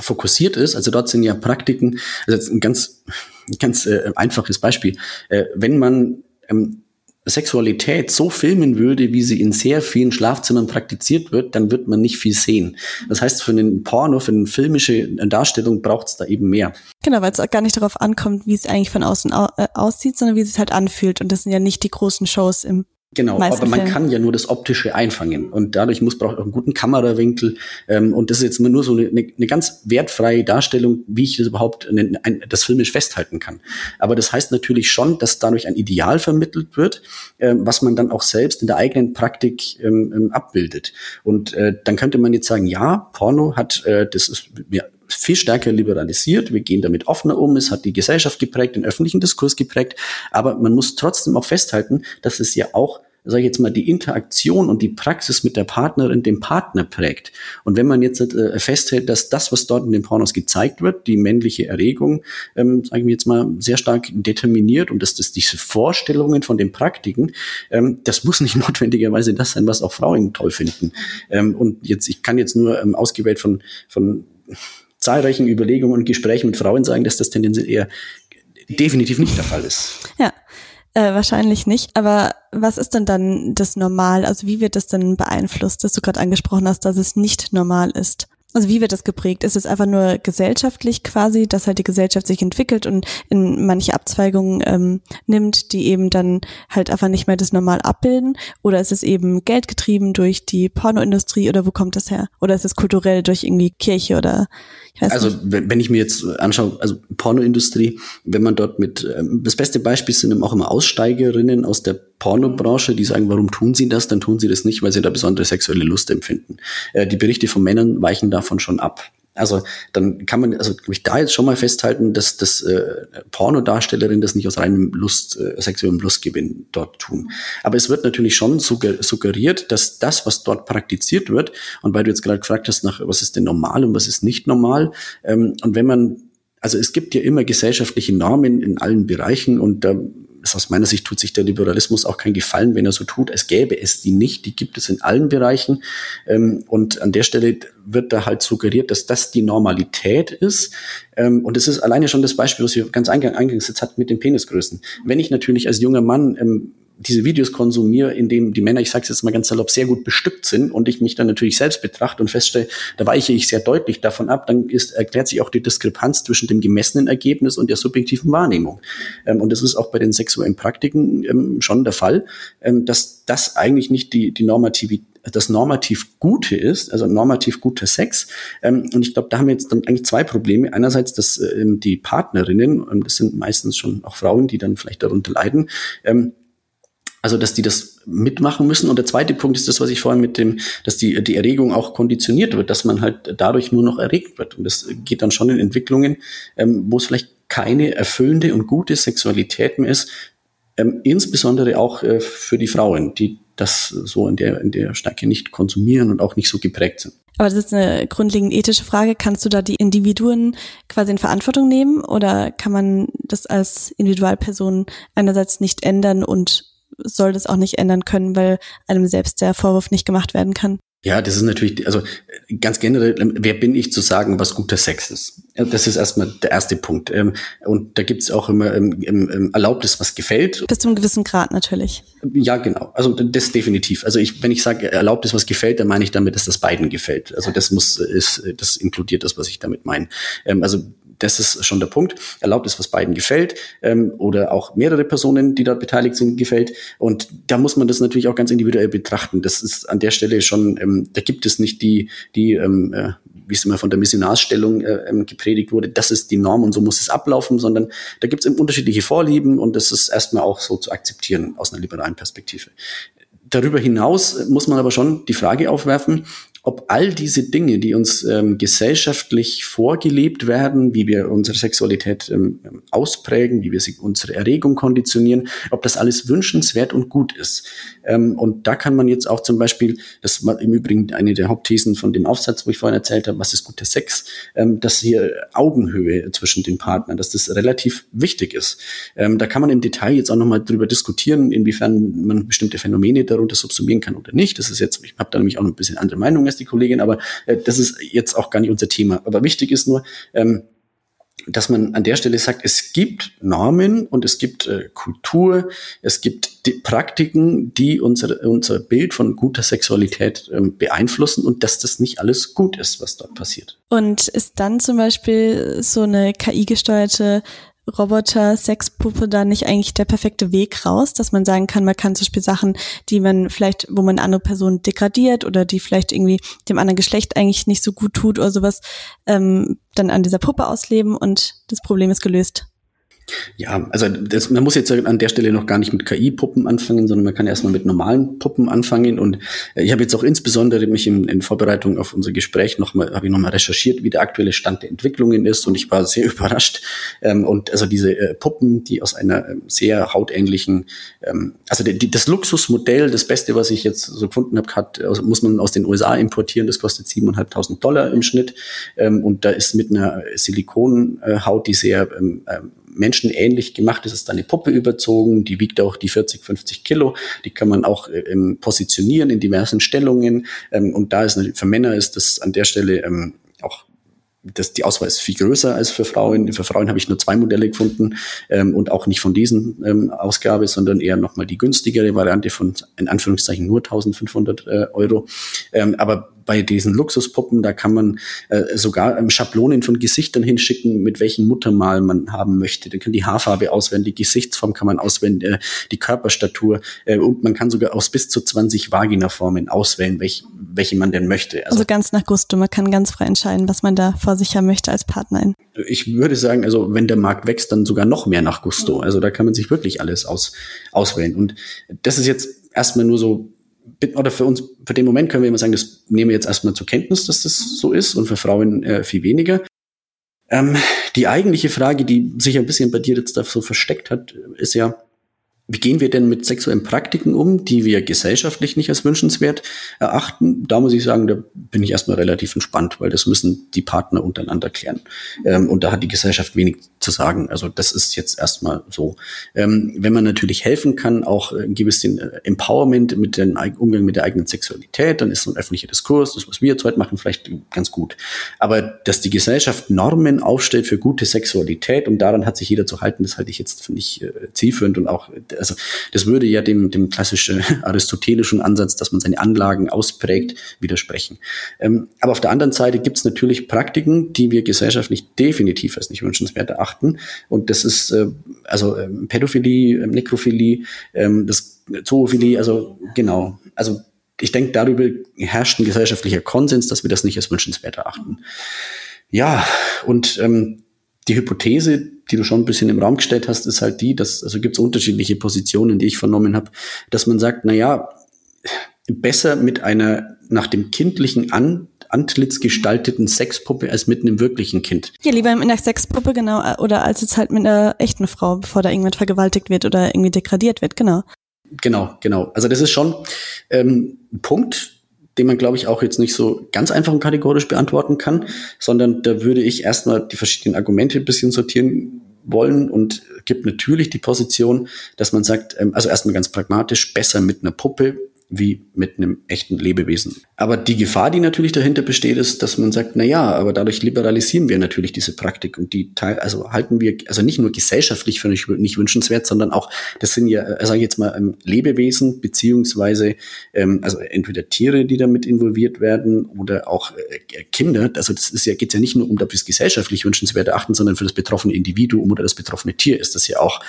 fokussiert ist. Also dort sind ja Praktiken, also jetzt ein ganz, ganz äh, einfaches Beispiel. Äh, wenn man ähm, Sexualität so filmen würde, wie sie in sehr vielen Schlafzimmern praktiziert wird, dann wird man nicht viel sehen. Das heißt, für einen Porno, für eine filmische Darstellung braucht es da eben mehr. Genau, weil es auch gar nicht darauf ankommt, wie es eigentlich von außen au äh, aussieht, sondern wie es halt anfühlt. Und das sind ja nicht die großen Shows im Genau, aber man kann ja nur das Optische einfangen und dadurch muss braucht auch einen guten Kamerawinkel ähm, und das ist jetzt nur so eine, eine ganz wertfreie Darstellung, wie ich das überhaupt ein, ein, das filmisch festhalten kann. Aber das heißt natürlich schon, dass dadurch ein Ideal vermittelt wird, ähm, was man dann auch selbst in der eigenen Praktik ähm, ähm abbildet. Und äh, dann könnte man jetzt sagen, ja, Porno hat, äh, das ist ja, viel stärker liberalisiert. Wir gehen damit offener um. Es hat die Gesellschaft geprägt, den öffentlichen Diskurs geprägt. Aber man muss trotzdem auch festhalten, dass es ja auch sage ich jetzt mal, die Interaktion und die Praxis mit der Partnerin den Partner prägt. Und wenn man jetzt äh, festhält, dass das, was dort in den Pornos gezeigt wird, die männliche Erregung, ähm, sage ich jetzt mal, sehr stark determiniert und dass das diese Vorstellungen von den Praktiken, ähm, das muss nicht [LAUGHS] notwendigerweise das sein, was auch Frauen toll finden. Ähm, und jetzt, ich kann jetzt nur ähm, ausgewählt von, von zahlreichen Überlegungen und Gesprächen mit Frauen sagen, dass das tendenziell eher definitiv nicht der Fall ist. Ja, äh, wahrscheinlich nicht. Aber was ist denn dann das Normal? Also wie wird das denn beeinflusst, dass du gerade angesprochen hast, dass es nicht normal ist? Also wie wird das geprägt? Ist es einfach nur gesellschaftlich quasi, dass halt die Gesellschaft sich entwickelt und in manche Abzweigungen ähm, nimmt, die eben dann halt einfach nicht mehr das Normal abbilden? Oder ist es eben geldgetrieben durch die Pornoindustrie oder wo kommt das her? Oder ist es kulturell durch irgendwie Kirche oder also wenn, wenn ich mir jetzt anschaue, also Pornoindustrie, wenn man dort mit, ähm, das beste Beispiel sind auch immer Aussteigerinnen aus der Pornobranche, die sagen, warum tun sie das? Dann tun sie das nicht, weil sie da besondere sexuelle Lust empfinden. Äh, die Berichte von Männern weichen davon schon ab. Also dann kann man, also ich da jetzt schon mal festhalten, dass das äh, Pornodarstellerinnen das nicht aus reinem Lust, äh, sexuellem Lustgewinn dort tun. Aber es wird natürlich schon suggeriert, dass das, was dort praktiziert wird, und weil du jetzt gerade gefragt hast nach, was ist denn normal und was ist nicht normal, ähm, und wenn man also es gibt ja immer gesellschaftliche Normen in allen Bereichen und da aus meiner Sicht tut sich der Liberalismus auch keinen Gefallen, wenn er so tut, als gäbe es die nicht. Die gibt es in allen Bereichen. Ähm, und an der Stelle wird da halt suggeriert, dass das die Normalität ist. Ähm, und es ist alleine schon das Beispiel, was wir ganz eingangs jetzt hatten mit den Penisgrößen. Wenn ich natürlich als junger Mann ähm, diese Videos konsumiere, in denen die Männer, ich sage jetzt mal ganz salopp, sehr gut bestückt sind und ich mich dann natürlich selbst betrachte und feststelle, da weiche ich sehr deutlich davon ab, dann ist, erklärt sich auch die Diskrepanz zwischen dem gemessenen Ergebnis und der subjektiven Wahrnehmung. Ähm, und das ist auch bei den sexuellen Praktiken ähm, schon der Fall, ähm, dass das eigentlich nicht die, die Normativität das normativ Gute ist, also normativ guter Sex. Ähm, und ich glaube, da haben wir jetzt dann eigentlich zwei Probleme. Einerseits, dass ähm, die Partnerinnen, ähm, das sind meistens schon auch Frauen, die dann vielleicht darunter leiden, ähm, also, dass die das mitmachen müssen. Und der zweite Punkt ist das, was ich vorhin mit dem, dass die, die Erregung auch konditioniert wird, dass man halt dadurch nur noch erregt wird. Und das geht dann schon in Entwicklungen, ähm, wo es vielleicht keine erfüllende und gute Sexualität mehr ist, ähm, insbesondere auch äh, für die Frauen, die das so in der, in der Stärke nicht konsumieren und auch nicht so geprägt sind. Aber das ist eine grundlegend ethische Frage. Kannst du da die Individuen quasi in Verantwortung nehmen oder kann man das als Individualperson einerseits nicht ändern und soll das auch nicht ändern können, weil einem selbst der Vorwurf nicht gemacht werden kann. Ja, das ist natürlich, also ganz generell, ähm, wer bin ich zu sagen, was guter Sex ist? Das ist erstmal der erste Punkt. Ähm, und da gibt's auch immer Erlaubnis, was gefällt. Bis zu einem gewissen Grad natürlich. Ja, genau. Also das definitiv. Also ich, wenn ich sage, Erlaubnis, was gefällt, dann meine ich damit, dass das beiden gefällt. Also das muss, ist, das inkludiert das, was ich damit meine. Also das ist schon der Punkt. Erlaubt ist, was beiden gefällt ähm, oder auch mehrere Personen, die da beteiligt sind, gefällt. Und da muss man das natürlich auch ganz individuell betrachten. Das ist an der Stelle schon, ähm, da gibt es nicht die, die ähm, äh, wie es immer von der Missionarsstellung äh, ähm, gepredigt wurde, das ist die Norm und so muss es ablaufen, sondern da gibt es unterschiedliche Vorlieben und das ist erstmal auch so zu akzeptieren aus einer liberalen Perspektive. Darüber hinaus muss man aber schon die Frage aufwerfen, ob all diese Dinge, die uns ähm, gesellschaftlich vorgelebt werden, wie wir unsere Sexualität ähm, ausprägen, wie wir sie, unsere Erregung konditionieren, ob das alles wünschenswert und gut ist. Ähm, und da kann man jetzt auch zum Beispiel, das war im Übrigen eine der Hauptthesen von dem Aufsatz, wo ich vorhin erzählt habe, was ist guter Sex, ähm, dass hier Augenhöhe zwischen den Partnern, dass das relativ wichtig ist. Ähm, da kann man im Detail jetzt auch nochmal drüber diskutieren, inwiefern man bestimmte Phänomene darunter subsumieren kann oder nicht. Das ist jetzt, ich habe da nämlich auch ein bisschen andere Meinung als die Kollegin, aber äh, das ist jetzt auch gar nicht unser Thema. Aber wichtig ist nur, ähm, dass man an der Stelle sagt, es gibt Normen und es gibt äh, Kultur, es gibt die Praktiken, die unser, unser Bild von guter Sexualität ähm, beeinflussen und dass das nicht alles gut ist, was dort passiert. Und ist dann zum Beispiel so eine KI-gesteuerte Roboter-Sexpuppe da nicht eigentlich der perfekte Weg raus, dass man sagen kann, man kann zum Beispiel Sachen, die man vielleicht, wo man andere Person degradiert oder die vielleicht irgendwie dem anderen Geschlecht eigentlich nicht so gut tut oder sowas, ähm, dann an dieser Puppe ausleben und das Problem ist gelöst. Ja, also das, man muss jetzt an der Stelle noch gar nicht mit KI-Puppen anfangen, sondern man kann erstmal mit normalen Puppen anfangen. Und äh, ich habe jetzt auch insbesondere mich in, in Vorbereitung auf unser Gespräch nochmal, habe ich nochmal recherchiert, wie der aktuelle Stand der Entwicklungen ist. Und ich war sehr [LAUGHS] überrascht. Ähm, und also diese äh, Puppen, die aus einer ähm, sehr hautähnlichen, ähm, also die, die, das Luxusmodell, das Beste, was ich jetzt so gefunden habe, hat, muss man aus den USA importieren. Das kostet 7.500 Dollar im Schnitt. Ähm, und da ist mit einer Silikonhaut, die sehr ähm, ähm menschenähnlich gemacht ist, ist eine Puppe überzogen, die wiegt auch die 40, 50 Kilo, die kann man auch äh, ähm, positionieren in diversen Stellungen ähm, und da ist für Männer ist das an der Stelle ähm, auch das, die Auswahl ist viel größer als für Frauen. Für Frauen habe ich nur zwei Modelle gefunden ähm, und auch nicht von diesen ähm, Ausgabe, sondern eher nochmal die günstigere Variante von in Anführungszeichen nur 1500 äh, Euro. Ähm, aber bei diesen Luxuspuppen, da kann man äh, sogar ähm, Schablonen von Gesichtern hinschicken, mit welchem Muttermal man haben möchte. Dann kann die Haarfarbe auswählen, die Gesichtsform kann man auswählen, äh, die Körperstatur äh, und man kann sogar aus bis zu 20 Vaginaformen auswählen, welch, welche man denn möchte. Also, also ganz nach Gusto, man kann ganz frei entscheiden, was man da vor sich haben möchte als Partnerin. Ich würde sagen, also wenn der Markt wächst, dann sogar noch mehr nach Gusto. Also da kann man sich wirklich alles aus, auswählen. Und das ist jetzt erstmal nur so oder für uns, für den Moment können wir immer sagen, das nehmen wir jetzt erstmal zur Kenntnis, dass das so ist und für Frauen äh, viel weniger. Ähm, die eigentliche Frage, die sich ein bisschen bei dir jetzt da so versteckt hat, ist ja, wie gehen wir denn mit sexuellen Praktiken um, die wir gesellschaftlich nicht als wünschenswert erachten? Da muss ich sagen, da bin ich erstmal relativ entspannt, weil das müssen die Partner untereinander klären. Ähm, und da hat die Gesellschaft wenig zu sagen. Also das ist jetzt erstmal so. Ähm, wenn man natürlich helfen kann, auch ein gewisses Empowerment mit dem Umgang mit der eigenen Sexualität, dann ist so ein öffentlicher Diskurs, das, was wir jetzt heute machen, vielleicht ganz gut. Aber dass die Gesellschaft Normen aufstellt für gute Sexualität und daran hat sich jeder zu halten, das halte ich jetzt für nicht äh, zielführend und auch also das würde ja dem, dem klassischen aristotelischen Ansatz, dass man seine Anlagen ausprägt, widersprechen. Ähm, aber auf der anderen Seite gibt es natürlich Praktiken, die wir gesellschaftlich definitiv als nicht wünschenswert erachten. Und das ist äh, also äh, Pädophilie, äh, Nekrophilie, äh, das Zoophilie, also genau. Also ich denke, darüber herrscht ein gesellschaftlicher Konsens, dass wir das nicht als wünschenswert erachten. Ja, und ähm, die Hypothese, die du schon ein bisschen im Raum gestellt hast, ist halt die, dass, also gibt es unterschiedliche Positionen, die ich vernommen habe, dass man sagt, na ja, besser mit einer nach dem kindlichen An Antlitz gestalteten Sexpuppe als mit einem wirklichen Kind. Ja, lieber mit einer Sexpuppe, genau, oder als jetzt halt mit einer echten Frau, bevor da irgendwann vergewaltigt wird oder irgendwie degradiert wird, genau. Genau, genau. Also das ist schon ähm, ein Punkt, den man, glaube ich, auch jetzt nicht so ganz einfach und kategorisch beantworten kann, sondern da würde ich erstmal die verschiedenen Argumente ein bisschen sortieren wollen und gibt natürlich die Position, dass man sagt, ähm, also erstmal ganz pragmatisch, besser mit einer Puppe wie mit einem echten Lebewesen. Aber die Gefahr, die natürlich dahinter besteht, ist, dass man sagt, na ja, aber dadurch liberalisieren wir natürlich diese Praktik und die Teil, also halten wir, also nicht nur gesellschaftlich für nicht, nicht wünschenswert, sondern auch, das sind ja, äh, sage ich jetzt mal, ähm, Lebewesen beziehungsweise ähm, also entweder Tiere, die damit involviert werden oder auch äh, Kinder. Also das ist ja geht ja nicht nur um, es gesellschaftlich wünschenswert erachten, sondern für das betroffene Individuum oder das betroffene Tier ist das ja auch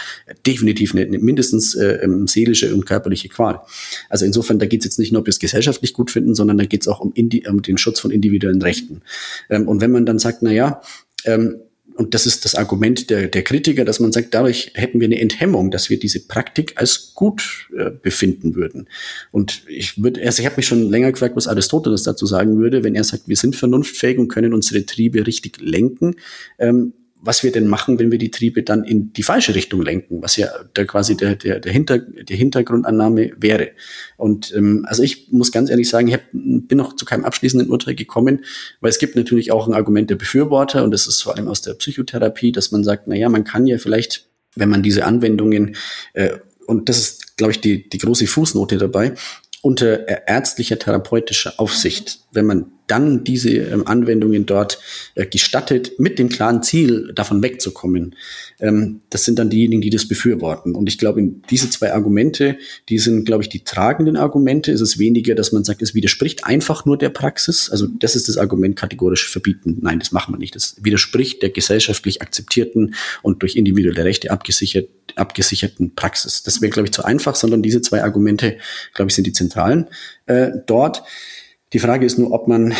definitiv eine, eine mindestens äh, ähm, seelische und körperliche Qual. Also insofern, da geht es jetzt nicht nur, ob wir es gesellschaftlich gut finden, sondern da geht es auch um, um den Schutz von individuellen Rechten. Ähm, und wenn man dann sagt, na ja, ähm, und das ist das Argument der, der Kritiker, dass man sagt, dadurch hätten wir eine Enthemmung, dass wir diese Praktik als gut äh, befinden würden. Und ich würde, also ich habe mich schon länger gefragt, was Aristoteles dazu sagen würde, wenn er sagt, wir sind vernunftfähig und können unsere Triebe richtig lenken. Ähm, was wir denn machen, wenn wir die Triebe dann in die falsche Richtung lenken, was ja der quasi der, der, der, Hinter, der Hintergrundannahme wäre. Und ähm, also ich muss ganz ehrlich sagen, ich hab, bin noch zu keinem abschließenden Urteil gekommen, weil es gibt natürlich auch ein Argument der Befürworter und das ist vor allem aus der Psychotherapie, dass man sagt, na ja, man kann ja vielleicht, wenn man diese Anwendungen äh, und das ist, glaube ich, die, die große Fußnote dabei, unter ärztlicher therapeutischer Aufsicht, wenn man dann diese ähm, Anwendungen dort äh, gestattet, mit dem klaren Ziel, davon wegzukommen. Ähm, das sind dann diejenigen, die das befürworten. Und ich glaube, diese zwei Argumente, die sind, glaube ich, die tragenden Argumente. Es ist weniger, dass man sagt, es widerspricht einfach nur der Praxis. Also das ist das Argument kategorisch verbieten. Nein, das machen wir nicht. Das widerspricht der gesellschaftlich akzeptierten und durch individuelle Rechte abgesichert, abgesicherten Praxis. Das wäre, glaube ich, zu einfach, sondern diese zwei Argumente, glaube ich, sind die zentralen äh, dort. Die Frage ist nur, ob man,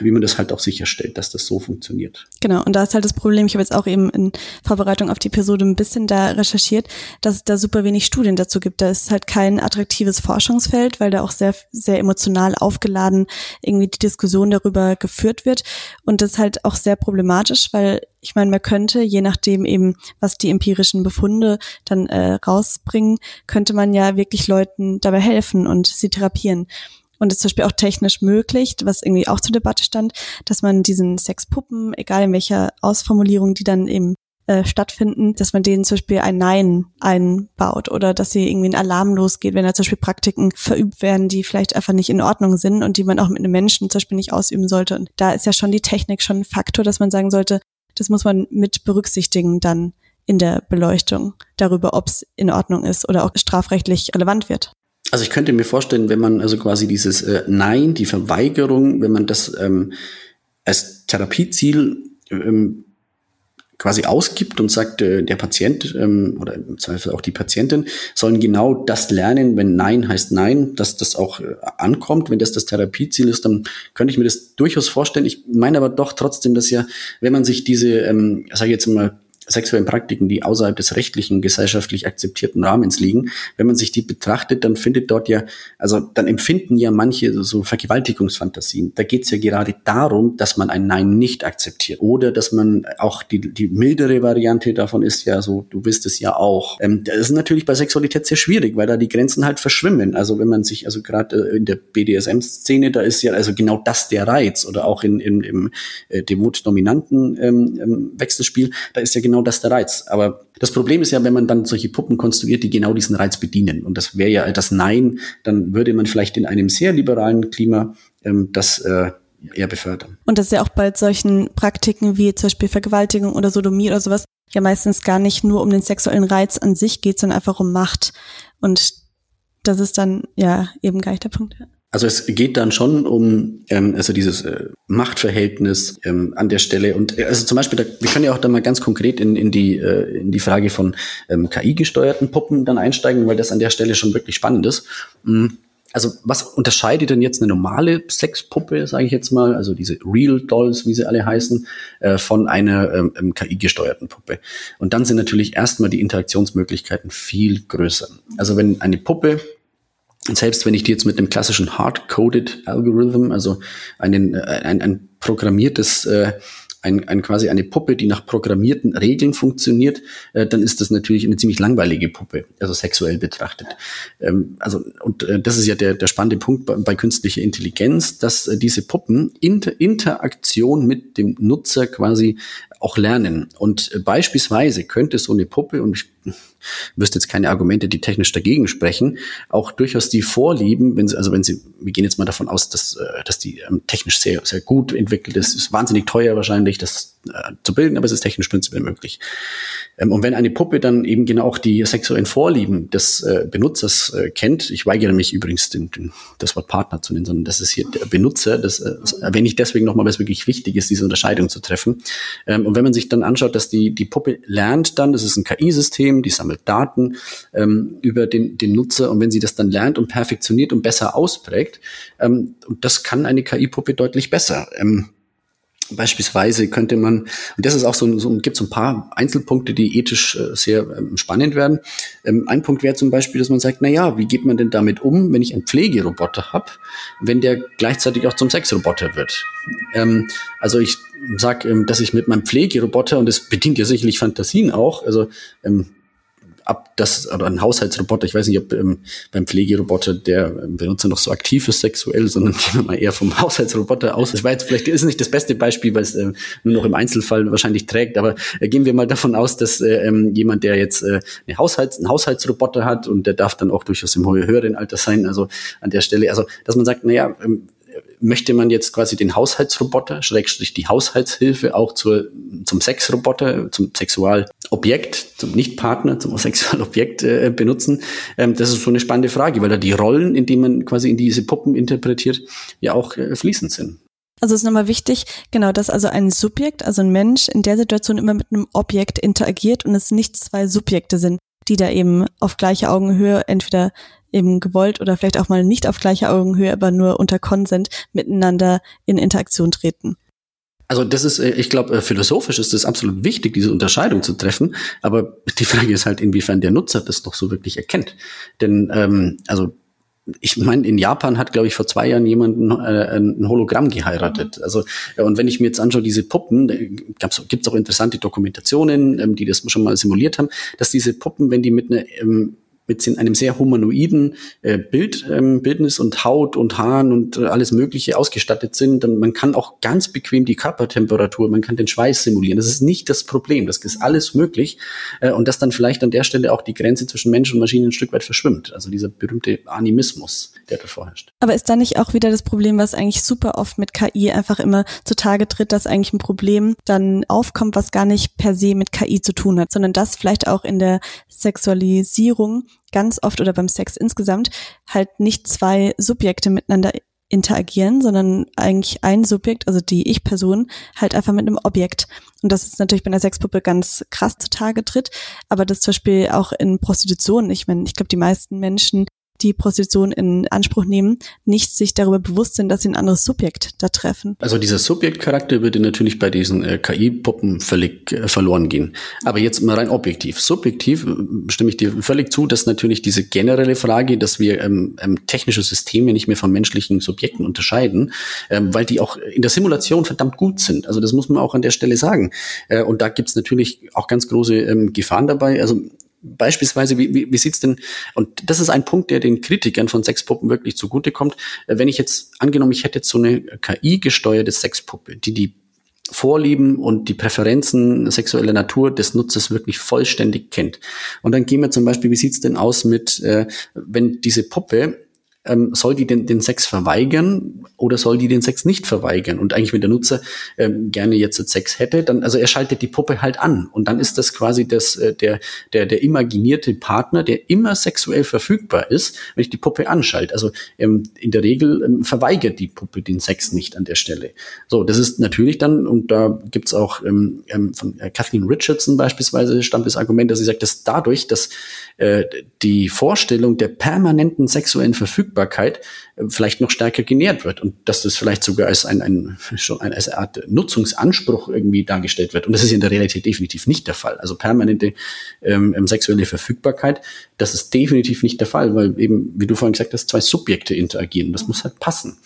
wie man das halt auch sicherstellt, dass das so funktioniert. Genau, und da ist halt das Problem, ich habe jetzt auch eben in Vorbereitung auf die Episode ein bisschen da recherchiert, dass es da super wenig Studien dazu gibt. Da ist halt kein attraktives Forschungsfeld, weil da auch sehr, sehr emotional aufgeladen irgendwie die Diskussion darüber geführt wird. Und das ist halt auch sehr problematisch, weil ich meine, man könnte, je nachdem eben, was die empirischen Befunde dann äh, rausbringen, könnte man ja wirklich Leuten dabei helfen und sie therapieren und es ist zum Beispiel auch technisch möglich, was irgendwie auch zur Debatte stand, dass man diesen Sexpuppen, egal in welcher Ausformulierung die dann eben äh, stattfinden, dass man denen zum Beispiel ein Nein einbaut oder dass sie irgendwie ein Alarm losgeht, wenn da zum Beispiel Praktiken verübt werden, die vielleicht einfach nicht in Ordnung sind und die man auch mit einem Menschen zum Beispiel nicht ausüben sollte. Und da ist ja schon die Technik schon ein Faktor, dass man sagen sollte, das muss man mit berücksichtigen dann in der Beleuchtung darüber, ob es in Ordnung ist oder auch strafrechtlich relevant wird. Also ich könnte mir vorstellen, wenn man also quasi dieses äh, Nein, die Verweigerung, wenn man das ähm, als Therapieziel ähm, quasi ausgibt und sagt, äh, der Patient ähm, oder im Zweifel auch die Patientin sollen genau das lernen, wenn Nein heißt Nein, dass das auch äh, ankommt. Wenn das das Therapieziel ist, dann könnte ich mir das durchaus vorstellen. Ich meine aber doch trotzdem, dass ja, wenn man sich diese, ähm, sage ich jetzt mal, sexuellen Praktiken, die außerhalb des rechtlichen, gesellschaftlich akzeptierten Rahmens liegen, wenn man sich die betrachtet, dann findet dort ja, also dann empfinden ja manche so Vergewaltigungsfantasien. Da geht es ja gerade darum, dass man ein Nein nicht akzeptiert. Oder dass man auch die, die mildere Variante davon ist ja so, du bist es ja auch. Ähm, das ist natürlich bei Sexualität sehr schwierig, weil da die Grenzen halt verschwimmen. Also wenn man sich, also gerade äh, in der BDSM-Szene, da ist ja also genau das der Reiz. Oder auch in, in, im äh, devot-dominanten ähm, ähm Wechselspiel, da ist ja genau genau das der Reiz. Aber das Problem ist ja, wenn man dann solche Puppen konstruiert, die genau diesen Reiz bedienen. Und das wäre ja das Nein, dann würde man vielleicht in einem sehr liberalen Klima ähm, das äh, eher befördern. Und das ist ja auch bei solchen Praktiken wie zum Beispiel Vergewaltigung oder Sodomie oder sowas ja meistens gar nicht nur um den sexuellen Reiz an sich geht, sondern einfach um Macht. Und das ist dann ja eben gar nicht der Punkt. Also es geht dann schon um ähm, also dieses äh, Machtverhältnis ähm, an der Stelle und äh, also zum Beispiel, da, wir können ja auch da mal ganz konkret in, in die äh, in die Frage von ähm, KI-gesteuerten Puppen dann einsteigen, weil das an der Stelle schon wirklich spannend ist. Mhm. Also was unterscheidet denn jetzt eine normale Sexpuppe, sage ich jetzt mal, also diese Real Dolls, wie sie alle heißen, äh, von einer ähm, ähm KI-gesteuerten Puppe? Und dann sind natürlich erstmal die Interaktionsmöglichkeiten viel größer. Also wenn eine Puppe und selbst wenn ich die jetzt mit einem klassischen Hard-Coded Algorithm, also einen, äh, ein, ein programmiertes äh, ein, ein quasi eine Puppe, die nach programmierten Regeln funktioniert, äh, dann ist das natürlich eine ziemlich langweilige Puppe, also sexuell betrachtet. Ähm, also und äh, das ist ja der, der spannende Punkt bei, bei künstlicher Intelligenz, dass äh, diese Puppen Inter Interaktion mit dem Nutzer quasi auch lernen. Und beispielsweise könnte so eine Puppe, und ich wüsste jetzt keine Argumente, die technisch dagegen sprechen, auch durchaus die Vorlieben, wenn sie, also wenn sie, wir gehen jetzt mal davon aus, dass, äh, dass die ähm, technisch sehr, sehr gut entwickelt ist, ist wahnsinnig teuer wahrscheinlich, das äh, zu bilden, aber es ist technisch prinzipiell möglich. Ähm, und wenn eine Puppe dann eben genau auch die sexuellen Vorlieben des äh, Benutzers äh, kennt, ich weigere mich übrigens, den, den, das Wort Partner zu nennen, sondern das ist hier der Benutzer, das, äh, erwähne ich deswegen nochmal, weil es wirklich wichtig ist, diese Unterscheidung zu treffen. Ähm, und wenn man sich dann anschaut, dass die, die Puppe lernt dann, das ist ein KI-System, die sammelt Daten ähm, über den, den Nutzer und wenn sie das dann lernt und perfektioniert und besser ausprägt, ähm, und das kann eine KI-Puppe deutlich besser. Ähm, Beispielsweise könnte man, und das ist auch so, so gibt so ein paar Einzelpunkte, die ethisch äh, sehr ähm, spannend werden. Ähm, ein Punkt wäre zum Beispiel, dass man sagt, na ja, wie geht man denn damit um, wenn ich einen Pflegeroboter habe, wenn der gleichzeitig auch zum Sexroboter wird? Ähm, also ich sage, ähm, dass ich mit meinem Pflegeroboter, und das bedient ja sicherlich Fantasien auch, also ähm, ab das, oder ein Haushaltsroboter, ich weiß nicht, ob ähm, beim Pflegeroboter der ähm, Benutzer noch so aktiv ist sexuell, sondern [LAUGHS] gehen wir mal eher vom Haushaltsroboter aus. War jetzt vielleicht ist nicht das beste Beispiel, weil es äh, nur noch im Einzelfall wahrscheinlich trägt, aber äh, gehen wir mal davon aus, dass äh, ähm, jemand, der jetzt äh, eine Haushalts-, einen Haushaltsroboter hat und der darf dann auch durchaus im höheren Alter sein, also an der Stelle, also dass man sagt, naja, ähm, möchte man jetzt quasi den Haushaltsroboter, Schrägstrich die Haushaltshilfe auch zur, zum Sexroboter, zum Sexualobjekt, zum Nichtpartner, zum [LAUGHS] Sexualobjekt äh, benutzen? Ähm, das ist so eine spannende Frage, weil da die Rollen, in die man quasi in diese Puppen interpretiert, ja auch äh, fließend sind. Also es ist nochmal wichtig, genau, dass also ein Subjekt, also ein Mensch in der Situation immer mit einem Objekt interagiert und es nicht zwei Subjekte sind, die da eben auf gleicher Augenhöhe entweder eben gewollt oder vielleicht auch mal nicht auf gleicher Augenhöhe, aber nur unter Konsent miteinander in Interaktion treten. Also das ist, äh, ich glaube, äh, philosophisch ist es absolut wichtig, diese Unterscheidung zu treffen. Aber die Frage ist halt, inwiefern der Nutzer das doch so wirklich erkennt. Denn ähm, also ich meine, in Japan hat, glaube ich, vor zwei Jahren jemand äh, ein Hologramm geheiratet. Also, ja, und wenn ich mir jetzt anschaue, diese Puppen, gibt es auch interessante Dokumentationen, ähm, die das schon mal simuliert haben, dass diese Puppen, wenn die mit einer ähm, mit einem sehr humanoiden äh, Bild, ähm, Bildnis und Haut und Haaren und äh, alles Mögliche ausgestattet sind, dann man kann auch ganz bequem die Körpertemperatur, man kann den Schweiß simulieren. Das ist nicht das Problem. Das ist alles möglich. Äh, und dass dann vielleicht an der Stelle auch die Grenze zwischen Mensch und Maschine ein Stück weit verschwimmt. Also dieser berühmte Animismus, der da vorherrscht. Aber ist da nicht auch wieder das Problem, was eigentlich super oft mit KI einfach immer zutage tritt, dass eigentlich ein Problem dann aufkommt, was gar nicht per se mit KI zu tun hat, sondern das vielleicht auch in der Sexualisierung ganz oft oder beim Sex insgesamt halt nicht zwei Subjekte miteinander interagieren, sondern eigentlich ein Subjekt, also die Ich-Person, halt einfach mit einem Objekt. Und das ist natürlich bei einer Sexpuppe ganz krass zutage tritt, aber das zum Beispiel auch in Prostitution, ich meine, ich glaube, die meisten Menschen die Prostitution in Anspruch nehmen, nicht sich darüber bewusst sind, dass sie ein anderes Subjekt da treffen. Also dieser Subjektcharakter würde natürlich bei diesen äh, KI-Puppen völlig äh, verloren gehen. Aber jetzt mal rein objektiv. Subjektiv äh, stimme ich dir völlig zu, dass natürlich diese generelle Frage, dass wir ähm, ähm, technische Systeme nicht mehr von menschlichen Subjekten unterscheiden, ähm, weil die auch in der Simulation verdammt gut sind. Also das muss man auch an der Stelle sagen. Äh, und da gibt's natürlich auch ganz große ähm, Gefahren dabei. Also Beispielsweise, wie, wie, wie sieht's denn, und das ist ein Punkt, der den Kritikern von Sexpuppen wirklich zugutekommt, äh, wenn ich jetzt, angenommen, ich hätte jetzt so eine KI-gesteuerte Sexpuppe, die die Vorlieben und die Präferenzen sexueller Natur des Nutzers wirklich vollständig kennt. Und dann gehen wir zum Beispiel, wie sieht's denn aus mit, äh, wenn diese Puppe ähm, soll die den, den Sex verweigern oder soll die den Sex nicht verweigern? Und eigentlich, wenn der Nutzer ähm, gerne jetzt Sex hätte, dann, also er schaltet die Puppe halt an. Und dann ist das quasi das, äh, der, der, der imaginierte Partner, der immer sexuell verfügbar ist, wenn ich die Puppe anschalte. Also ähm, in der Regel ähm, verweigert die Puppe den Sex nicht an der Stelle. So, das ist natürlich dann, und da gibt's auch ähm, ähm von äh, Kathleen Richardson beispielsweise stammt das Argument, dass sie sagt, dass dadurch, dass äh, die Vorstellung der permanenten sexuellen Verfügbarkeit äh, vielleicht noch stärker genährt wird und dass das vielleicht sogar als ein, ein schon eine Art Nutzungsanspruch irgendwie dargestellt wird. Und das ist in der Realität definitiv nicht der Fall. Also permanente ähm, ähm, sexuelle Verfügbarkeit, das ist definitiv nicht der Fall, weil eben, wie du vorhin gesagt hast, zwei Subjekte interagieren. Das muss halt passen.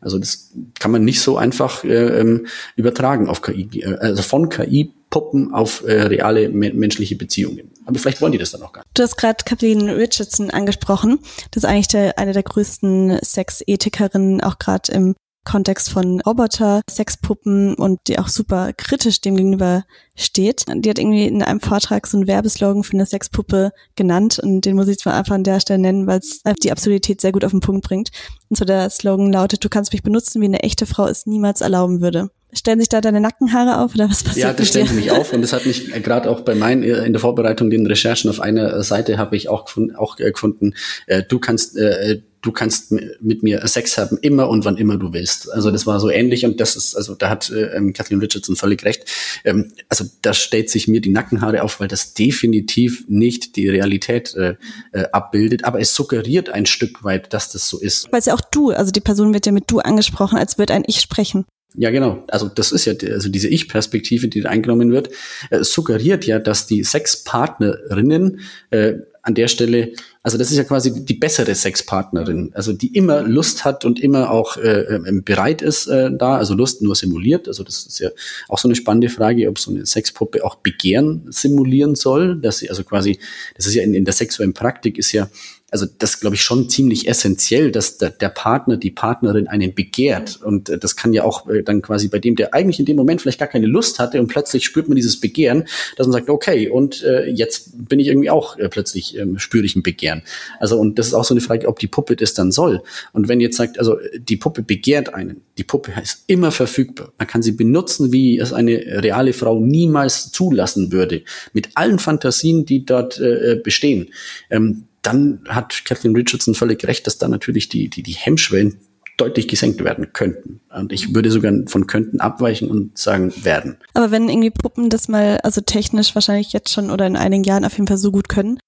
Also das kann man nicht so einfach äh, ähm, übertragen auf KI, äh, also von KI Puppen auf äh, reale me menschliche Beziehungen. Aber vielleicht wollen die das dann auch gar nicht. Du hast gerade Kathleen Richardson angesprochen. Das ist eigentlich der, eine der größten Sexethikerinnen, auch gerade im Kontext von Roboter, Sexpuppen und die auch super kritisch dem gegenüber steht. Die hat irgendwie in einem Vortrag so einen Werbeslogan für eine Sexpuppe genannt und den muss ich zwar einfach an der Stelle nennen, weil es die Absurdität sehr gut auf den Punkt bringt. Und so der Slogan lautet, du kannst mich benutzen, wie eine echte Frau es niemals erlauben würde. Stellen sich da deine Nackenhaare auf oder was passiert? Ja, das stellen sie mich auf und das hat mich gerade auch bei meinen äh, in der Vorbereitung den Recherchen auf einer Seite habe ich auch gefunden, auch äh, gefunden äh, du kannst äh, du kannst mit mir Sex haben immer und wann immer du willst. Also das war so ähnlich und das ist also da hat äh, ähm, Kathleen Richardson völlig recht. Ähm, also da stellt sich mir die Nackenhaare auf, weil das definitiv nicht die Realität äh, äh, abbildet, aber es suggeriert ein Stück weit, dass das so ist. Weil es ja auch du, also die Person wird ja mit du angesprochen, als würde ein Ich sprechen. Ja, genau. Also das ist ja also diese Ich-Perspektive, die da eingenommen wird, äh, suggeriert ja, dass die Sexpartnerinnen äh, an der Stelle, also das ist ja quasi die bessere Sexpartnerin, also die immer Lust hat und immer auch äh, ähm, bereit ist äh, da, also Lust nur simuliert. Also das ist ja auch so eine spannende Frage, ob so eine Sexpuppe auch Begehren simulieren soll, dass sie also quasi, das ist ja in, in der sexuellen Praktik ist ja also das glaube ich schon ziemlich essentiell, dass der, der, Partner, die Partnerin einen begehrt. Und äh, das kann ja auch äh, dann quasi bei dem, der eigentlich in dem Moment vielleicht gar keine Lust hatte und plötzlich spürt man dieses Begehren, dass man sagt, okay, und äh, jetzt bin ich irgendwie auch äh, plötzlich ähm, spüre ich ein Begehren. Also und das ist auch so eine Frage, ob die Puppe das dann soll. Und wenn jetzt sagt, also die Puppe begehrt einen, die Puppe ist immer verfügbar. Man kann sie benutzen, wie es eine reale Frau niemals zulassen würde, mit allen Fantasien, die dort äh, bestehen. Ähm, dann hat Kathleen Richardson völlig recht, dass da natürlich die, die, die Hemmschwellen deutlich gesenkt werden könnten. Und ich würde sogar von könnten abweichen und sagen werden. Aber wenn irgendwie Puppen das mal, also technisch wahrscheinlich jetzt schon oder in einigen Jahren auf jeden Fall so gut können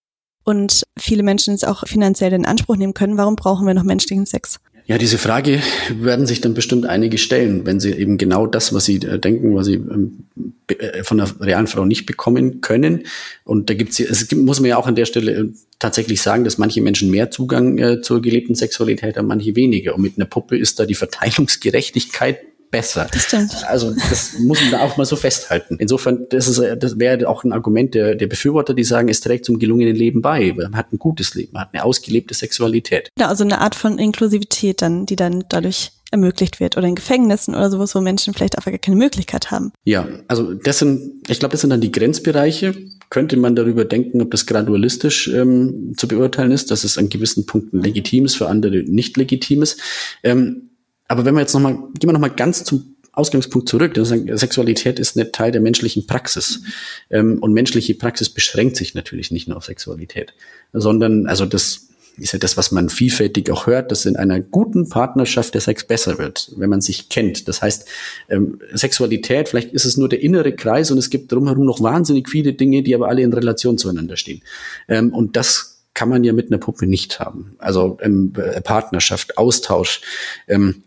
und viele Menschen es auch finanziell in Anspruch nehmen können, warum brauchen wir noch menschlichen Sex? Ja, diese Frage werden sich dann bestimmt einige stellen, wenn sie eben genau das, was sie äh, denken, was sie ähm, äh, von einer realen Frau nicht bekommen können. Und da gibt's, es gibt, muss man ja auch an der Stelle äh, tatsächlich sagen, dass manche Menschen mehr Zugang zur gelebten Sexualität haben, manche weniger. Und mit einer Puppe ist da die Verteilungsgerechtigkeit besser. Das stimmt. Also das muss man da auch mal so festhalten. Insofern, das, ist, das wäre auch ein Argument der, der Befürworter, die sagen, es trägt zum gelungenen Leben bei. Man hat ein gutes Leben, man hat eine ausgelebte Sexualität. Ja, also eine Art von Inklusivität dann, die dann dadurch ermöglicht wird oder in Gefängnissen oder sowas, wo Menschen vielleicht einfach gar keine Möglichkeit haben. Ja, also das sind, ich glaube, das sind dann die Grenzbereiche. Könnte man darüber denken, ob das gradualistisch ähm, zu beurteilen ist, dass es an gewissen Punkten legitim ist, für andere nicht legitim ist. Ähm, aber wenn wir jetzt nochmal, gehen wir nochmal ganz zum Ausgangspunkt zurück. Sexualität ist nicht Teil der menschlichen Praxis. Ähm, und menschliche Praxis beschränkt sich natürlich nicht nur auf Sexualität, sondern, also das ist ja das, was man vielfältig auch hört, dass in einer guten Partnerschaft der Sex besser wird, wenn man sich kennt. Das heißt, ähm, Sexualität, vielleicht ist es nur der innere Kreis und es gibt drumherum noch wahnsinnig viele Dinge, die aber alle in Relation zueinander stehen. Ähm, und das kann man ja mit einer Puppe nicht haben. Also ähm, Partnerschaft, Austausch. Ähm,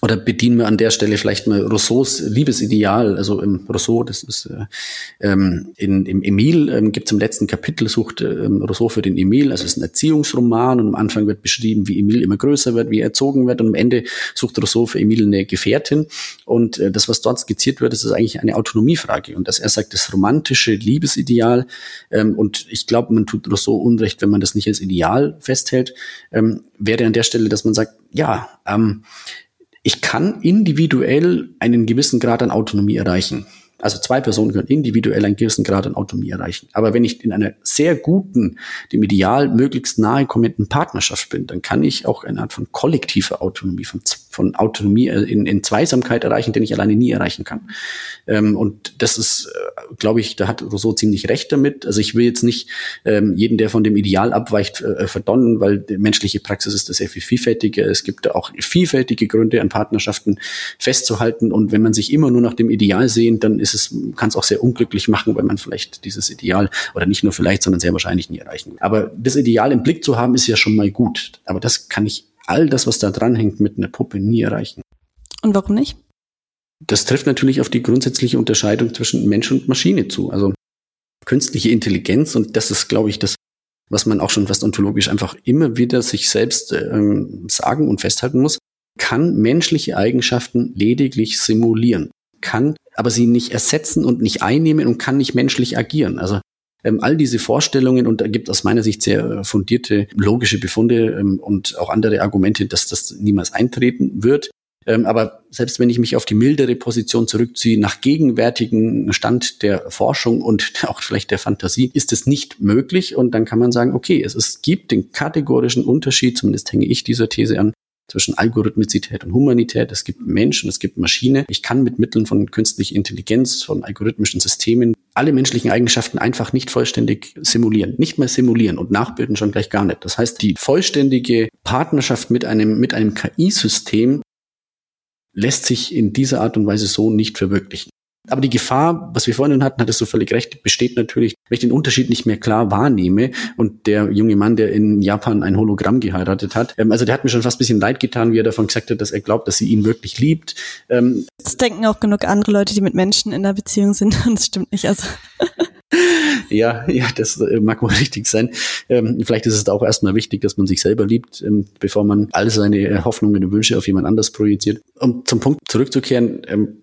oder bedienen wir an der Stelle vielleicht mal Rousseaus Liebesideal. Also im Rousseau, das ist äh, ähm, in, im Emile ähm, gibt es im letzten Kapitel, sucht ähm, Rousseau für den Emile, also es ist ein Erziehungsroman und am Anfang wird beschrieben, wie Emile immer größer wird, wie er erzogen wird und am Ende sucht Rousseau für Emile eine Gefährtin. Und äh, das, was dort skizziert wird, das ist eigentlich eine Autonomiefrage. Und dass er sagt, das romantische Liebesideal, ähm, und ich glaube, man tut Rousseau Unrecht, wenn man das nicht als Ideal festhält, ähm, wäre an der Stelle, dass man sagt, ja, ähm, ich kann individuell einen gewissen Grad an Autonomie erreichen. Also zwei Personen können individuell einen gewissen Grad an Autonomie erreichen. Aber wenn ich in einer sehr guten, dem Ideal möglichst nahe kommenden Partnerschaft bin, dann kann ich auch eine Art von kollektiver Autonomie, von, von Autonomie in, in Zweisamkeit erreichen, den ich alleine nie erreichen kann. Ähm, und das ist, äh, glaube ich, da hat Rousseau ziemlich recht damit. Also ich will jetzt nicht ähm, jeden, der von dem Ideal abweicht, äh, verdonnen, weil menschliche Praxis ist da sehr viel vielfältiger. Es gibt da auch vielfältige Gründe, an Partnerschaften festzuhalten. Und wenn man sich immer nur nach dem Ideal sehnt, dann ist es, kann es auch sehr unglücklich machen, weil man vielleicht dieses Ideal oder nicht nur vielleicht, sondern sehr wahrscheinlich nie erreichen will. Aber das Ideal im Blick zu haben, ist ja schon mal gut. Aber das kann ich all das, was da dran hängt, mit einer Puppe nie erreichen. Und warum nicht? Das trifft natürlich auf die grundsätzliche Unterscheidung zwischen Mensch und Maschine zu. Also künstliche Intelligenz, und das ist, glaube ich, das, was man auch schon fast ontologisch einfach immer wieder sich selbst ähm, sagen und festhalten muss, kann menschliche Eigenschaften lediglich simulieren kann aber sie nicht ersetzen und nicht einnehmen und kann nicht menschlich agieren. Also ähm, all diese Vorstellungen und da gibt aus meiner Sicht sehr äh, fundierte logische Befunde ähm, und auch andere Argumente, dass das niemals eintreten wird. Ähm, aber selbst wenn ich mich auf die mildere Position zurückziehe, nach gegenwärtigen Stand der Forschung und [LAUGHS] auch vielleicht der Fantasie, ist es nicht möglich. Und dann kann man sagen, okay, es, es gibt den kategorischen Unterschied, zumindest hänge ich dieser These an, zwischen Algorithmizität und Humanität. Es gibt Menschen, es gibt Maschine. Ich kann mit Mitteln von künstlicher Intelligenz, von algorithmischen Systemen alle menschlichen Eigenschaften einfach nicht vollständig simulieren. Nicht mehr simulieren und nachbilden schon gleich gar nicht. Das heißt, die vollständige Partnerschaft mit einem, mit einem KI-System lässt sich in dieser Art und Weise so nicht verwirklichen. Aber die Gefahr, was wir vorhin hatten, hattest du völlig recht, besteht natürlich, wenn ich den Unterschied nicht mehr klar wahrnehme und der junge Mann, der in Japan ein Hologramm geheiratet hat, ähm, also der hat mir schon fast ein bisschen leid getan, wie er davon gesagt hat, dass er glaubt, dass sie ihn wirklich liebt. Ähm, das denken auch genug andere Leute, die mit Menschen in einer Beziehung sind [LAUGHS] und das stimmt nicht. Also. Ja, ja, das äh, mag wohl [LAUGHS] richtig sein. Ähm, vielleicht ist es auch erstmal wichtig, dass man sich selber liebt, ähm, bevor man all seine Hoffnungen und Wünsche auf jemand anders projiziert. Um zum Punkt zurückzukehren, ähm,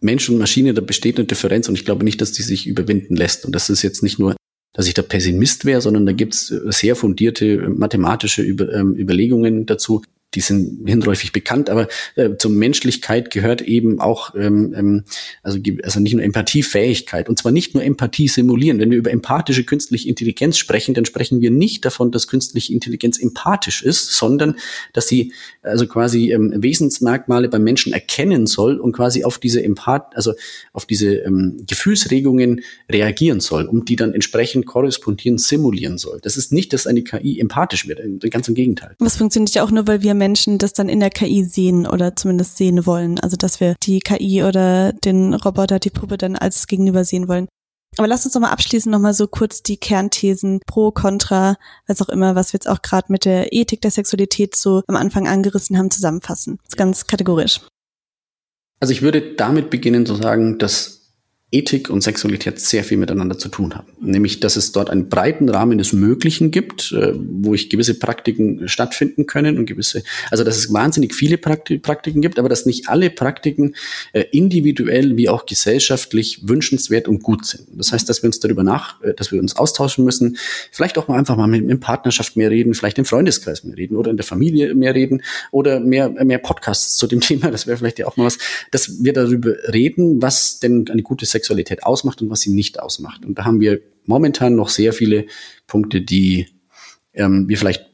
Mensch und Maschine, da besteht eine Differenz und ich glaube nicht, dass die sich überwinden lässt. Und das ist jetzt nicht nur, dass ich da Pessimist wäre, sondern da gibt's sehr fundierte mathematische Über, ähm, Überlegungen dazu, die sind hinläufig bekannt, aber äh, zur Menschlichkeit gehört eben auch, ähm, ähm, also, also nicht nur Empathiefähigkeit und zwar nicht nur Empathie simulieren. Wenn wir über empathische künstliche Intelligenz sprechen, dann sprechen wir nicht davon, dass künstliche Intelligenz empathisch ist, sondern dass sie also quasi ähm, Wesensmerkmale beim Menschen erkennen soll und quasi auf diese Empath, also auf diese ähm, Gefühlsregungen reagieren soll, um die dann entsprechend korrespondieren, simulieren soll. Das ist nicht, dass eine KI empathisch wird, ganz im Gegenteil. Was funktioniert ja auch nur, weil wir Menschen das dann in der KI sehen oder zumindest sehen wollen. Also dass wir die KI oder den Roboter, die Puppe dann als Gegenüber sehen wollen. Aber lass uns nochmal abschließend nochmal so kurz die Kernthesen pro, contra, was auch immer, was wir jetzt auch gerade mit der Ethik der Sexualität so am Anfang angerissen haben, zusammenfassen. Das ist ganz kategorisch. Also ich würde damit beginnen zu sagen, dass Ethik und Sexualität sehr viel miteinander zu tun haben. Nämlich, dass es dort einen breiten Rahmen des Möglichen gibt, äh, wo ich gewisse Praktiken stattfinden können und gewisse, also dass es wahnsinnig viele Praktiken gibt, aber dass nicht alle Praktiken äh, individuell wie auch gesellschaftlich wünschenswert und gut sind. Das heißt, dass wir uns darüber nach, äh, dass wir uns austauschen müssen, vielleicht auch mal einfach mal mit, mit Partnerschaft mehr reden, vielleicht im Freundeskreis mehr reden oder in der Familie mehr reden oder mehr, mehr Podcasts zu dem [LAUGHS] Thema, das wäre vielleicht ja auch mal was, dass wir darüber reden, was denn eine gute Sexualität ausmacht und was sie nicht ausmacht. Und da haben wir momentan noch sehr viele Punkte, die ähm, wir vielleicht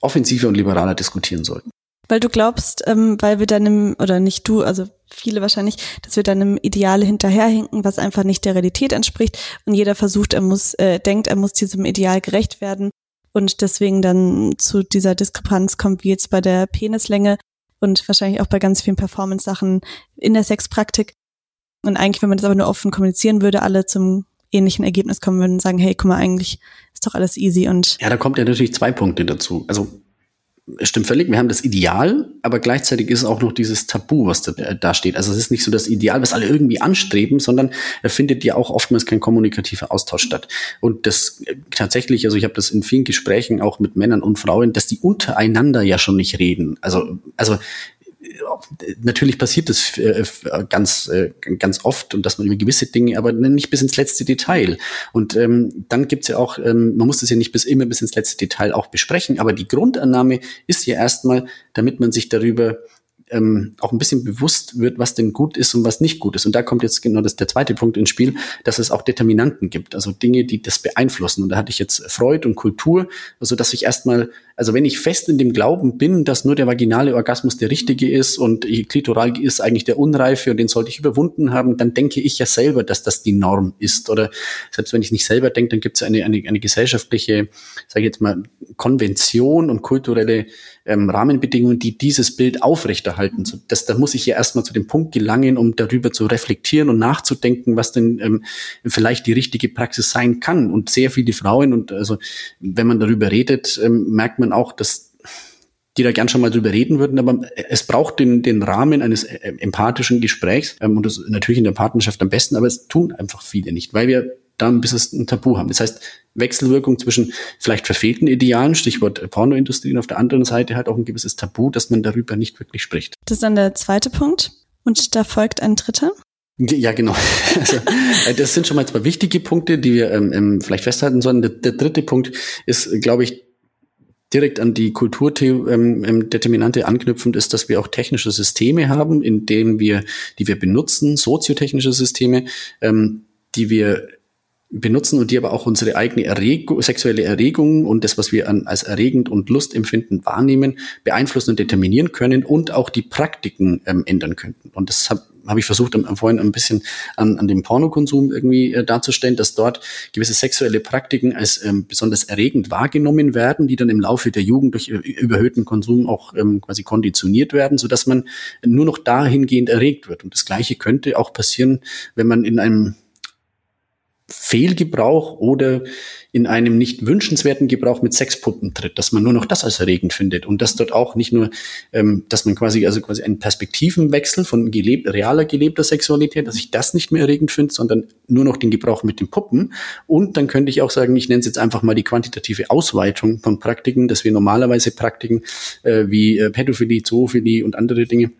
offensiver und liberaler diskutieren sollten. Weil du glaubst, ähm, weil wir dann im, oder nicht du, also viele wahrscheinlich, dass wir dann im Ideale hinterherhinken, was einfach nicht der Realität entspricht und jeder versucht, er muss, äh, denkt, er muss diesem Ideal gerecht werden und deswegen dann zu dieser Diskrepanz kommt, wie jetzt bei der Penislänge und wahrscheinlich auch bei ganz vielen Performance-Sachen in der Sexpraktik, und eigentlich, wenn man das aber nur offen kommunizieren würde, alle zum ähnlichen Ergebnis kommen würden und sagen, hey, guck mal, eigentlich ist doch alles easy und. Ja, da kommt ja natürlich zwei Punkte dazu. Also, es stimmt völlig, wir haben das Ideal, aber gleichzeitig ist auch noch dieses Tabu, was da, da steht. Also es ist nicht so das Ideal, was alle irgendwie anstreben, sondern er findet ja auch oftmals kein kommunikativer Austausch statt. Und das tatsächlich, also ich habe das in vielen Gesprächen auch mit Männern und Frauen, dass die untereinander ja schon nicht reden. Also, also natürlich passiert das äh, ganz, äh, ganz oft und dass man über gewisse Dinge, aber nicht bis ins letzte Detail. Und ähm, dann gibt's ja auch, ähm, man muss das ja nicht bis immer bis ins letzte Detail auch besprechen, aber die Grundannahme ist ja erstmal, damit man sich darüber ähm, auch ein bisschen bewusst wird, was denn gut ist und was nicht gut ist. Und da kommt jetzt genau das, der zweite Punkt ins Spiel, dass es auch Determinanten gibt, also Dinge, die das beeinflussen. Und da hatte ich jetzt Freud und Kultur, also dass ich erstmal, also wenn ich fest in dem Glauben bin, dass nur der vaginale Orgasmus der richtige ist und Klitoral ist eigentlich der Unreife und den sollte ich überwunden haben, dann denke ich ja selber, dass das die Norm ist. Oder selbst wenn ich nicht selber denke, dann gibt es eine, eine, eine gesellschaftliche, sage ich jetzt mal, Konvention und kulturelle ähm, Rahmenbedingungen, die dieses Bild aufrechterhalten. So, das, da muss ich ja erstmal zu dem Punkt gelangen, um darüber zu reflektieren und nachzudenken, was denn ähm, vielleicht die richtige Praxis sein kann. Und sehr viele Frauen, und also wenn man darüber redet, ähm, merkt man auch, dass die da gern schon mal drüber reden würden, aber es braucht den, den Rahmen eines äh, empathischen Gesprächs ähm, und das natürlich in der Partnerschaft am besten, aber es tun einfach viele nicht, weil wir da ein bisschen ein Tabu haben. Das heißt, Wechselwirkung zwischen vielleicht verfehlten Idealen, Stichwort Pornoindustrie, und auf der anderen Seite halt auch ein gewisses Tabu, dass man darüber nicht wirklich spricht. Das ist dann der zweite Punkt. Und da folgt ein dritter. Ja, genau. [LAUGHS] Also, äh, das sind schon mal zwei wichtige Punkte, die wir ähm, ähm, vielleicht festhalten sollen. Der, der dritte Punkt ist, glaube ich, direkt an die Kulturdeterminante ähm, ähm, anknüpfend ist, dass wir auch technische Systeme haben, in denen wir, die wir benutzen, soziotechnische Systeme, ähm, die wir benutzen und die aber auch unsere eigene Erregung, sexuelle Erregung und das, was wir an, als erregend und lustempfinden wahrnehmen, beeinflussen und determinieren können und auch die Praktiken ähm, ändern könnten. Und das habe hab ich versucht, am, vorhin ein bisschen an, an dem Pornokonsum irgendwie äh, darzustellen, dass dort gewisse sexuelle Praktiken als ähm, besonders erregend wahrgenommen werden, die dann im Laufe der Jugend durch äh, überhöhten Konsum auch ähm, quasi konditioniert werden, so man nur noch dahingehend erregt wird. Und das Gleiche könnte auch passieren, wenn man in einem Fehlgebrauch oder in einem nicht wünschenswerten Gebrauch mit Sexpuppen tritt, dass man nur noch das als erregend findet und dass dort auch nicht nur, ähm, dass man quasi also quasi einen Perspektivenwechsel von gelebt, realer gelebter Sexualität, dass ich das nicht mehr erregend finde, sondern nur noch den Gebrauch mit den Puppen. Und dann könnte ich auch sagen, ich nenne es jetzt einfach mal die quantitative Ausweitung von Praktiken, dass wir normalerweise Praktiken äh, wie äh, Pädophilie, Zoophilie und andere Dinge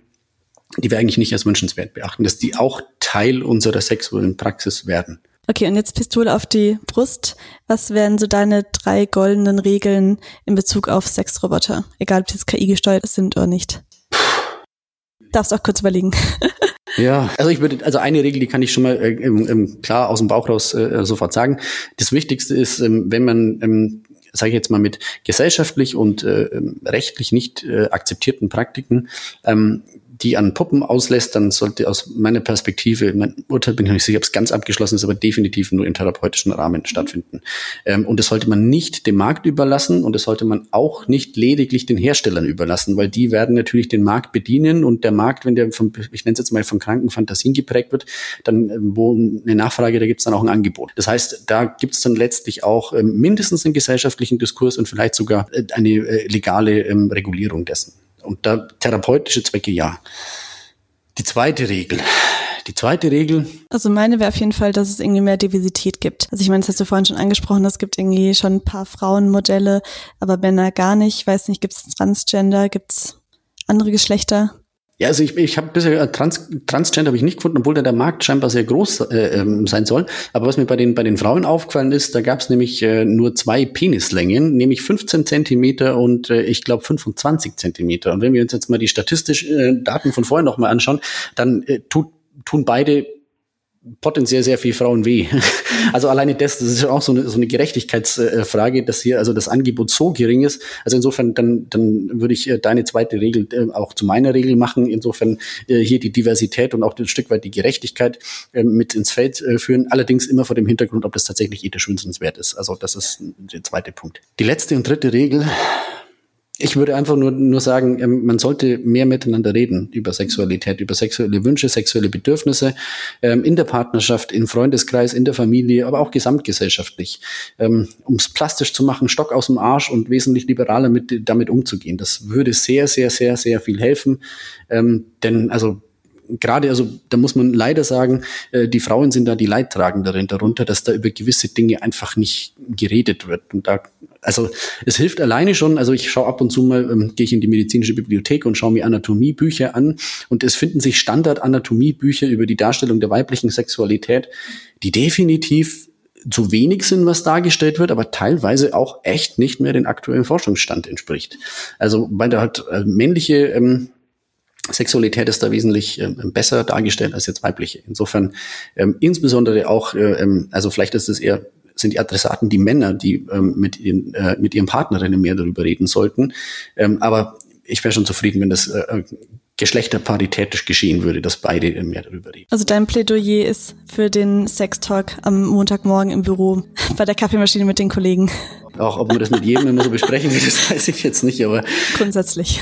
die wir eigentlich nicht als wünschenswert beachten, dass die auch Teil unserer sexuellen Praxis werden. Okay, und jetzt Pistole auf die Brust. Was wären so deine drei goldenen Regeln in Bezug auf Sexroboter? Egal, ob die jetzt KI gesteuert sind oder nicht. Darfst auch kurz überlegen. [LAUGHS] Ja, also ich würde, also eine Regel, die kann ich schon mal äh, ähm, klar aus dem Bauch raus äh, sofort sagen. Das Wichtigste ist, ähm, wenn man, ähm, sage ich jetzt mal, mit gesellschaftlich und äh, rechtlich nicht äh, akzeptierten Praktiken ähm, die an Puppen auslässt, dann sollte aus meiner Perspektive, mein Urteil bin ich nicht sicher, ob es ganz abgeschlossen ist, aber definitiv nur im therapeutischen Rahmen stattfinden. Ähm, und das sollte man nicht dem Markt überlassen und das sollte man auch nicht lediglich den Herstellern überlassen, weil die werden natürlich den Markt bedienen und der Markt, wenn der von, ich nenne es jetzt mal von kranken Fantasien geprägt wird, dann ähm, wo eine Nachfrage, da gibt es dann auch ein Angebot. Das heißt, da gibt es dann letztlich auch ähm, mindestens einen gesellschaftlichen Diskurs und vielleicht sogar äh, eine äh, legale ähm, Regulierung dessen. Und da therapeutische Zwecke ja. Die zweite Regel. Die zweite Regel. Also meine wäre auf jeden Fall, dass es irgendwie mehr Diversität gibt. Also ich meine, das hast du vorhin schon angesprochen, es gibt irgendwie schon ein paar Frauenmodelle, aber Männer gar nicht. Ich weiß nicht, gibt es Transgender, gibt es andere Geschlechter? Ja, also ich, ich habe bisher äh, Trans, Transgender habe ich nicht gefunden, obwohl da der Markt scheinbar sehr groß äh, ähm, sein soll. Aber was mir bei den bei den Frauen aufgefallen ist, da gab es nämlich äh, nur zwei Penislängen, nämlich 15 Zentimeter und äh, ich glaube 25 Zentimeter. Und wenn wir uns jetzt mal die statistischen äh, Daten von vorher noch mal anschauen, dann äh, tut, tun beide potenziell sehr viel Frauen weh. [LAUGHS] Also alleine das, das ist ja auch so eine, so eine Gerechtigkeitsfrage, dass hier also das Angebot so gering ist. Also insofern, dann, dann würde ich äh, deine zweite Regel äh, auch zu meiner Regel machen. Insofern äh, hier die Diversität und auch ein Stück weit die Gerechtigkeit mit ins Feld führen. Allerdings immer vor dem Hintergrund, ob das tatsächlich ethisch wünschenswert ist. Also das ist der zweite Punkt. Die letzte und dritte Regel ich würde einfach nur, nur sagen, ähm, man sollte mehr miteinander reden über Sexualität, über sexuelle Wünsche, sexuelle Bedürfnisse ähm, in der Partnerschaft, im Freundeskreis, in der Familie, aber auch gesamtgesellschaftlich. Ähm, um es plastisch zu machen, Stock aus dem Arsch und wesentlich liberaler mit, damit umzugehen. Das würde sehr, sehr, sehr, sehr viel helfen. denn also gerade, also da muss man leider sagen, äh, die Frauen sind da die Leidtragenderen darunter, dass da über gewisse Dinge einfach nicht geredet wird. Und da, also es hilft alleine schon, also ich schaue ab und zu mal, ähm, gehe ich in die medizinische Bibliothek und schaue mir Anatomiebücher an und es finden sich Standard-Anatomiebücher über die Darstellung der weiblichen Sexualität, die definitiv zu wenig sind, was dargestellt wird, aber teilweise auch echt nicht mehr den aktuellen Forschungsstand entspricht. Also weil da halt äh, männliche ähm, Sexualität ist da wesentlich ähm, besser dargestellt als jetzt weibliche. Insofern ähm, insbesondere auch, äh, ähm, also vielleicht ist es eher sind die Adressaten die Männer, die ähm, mit, ihren, äh, mit ihren Partnerinnen mehr darüber reden sollten. Ähm, aber ich wäre schon zufrieden, wenn das äh, geschlechterparitätisch geschehen würde, dass beide mehr darüber reden. Also dein Plädoyer ist für den Sextalk am Montagmorgen im Büro [LAUGHS] bei der Kaffeemaschine mit den Kollegen. Auch ob man das mit jedem immer so besprechen will, das weiß ich jetzt nicht, aber grundsätzlich.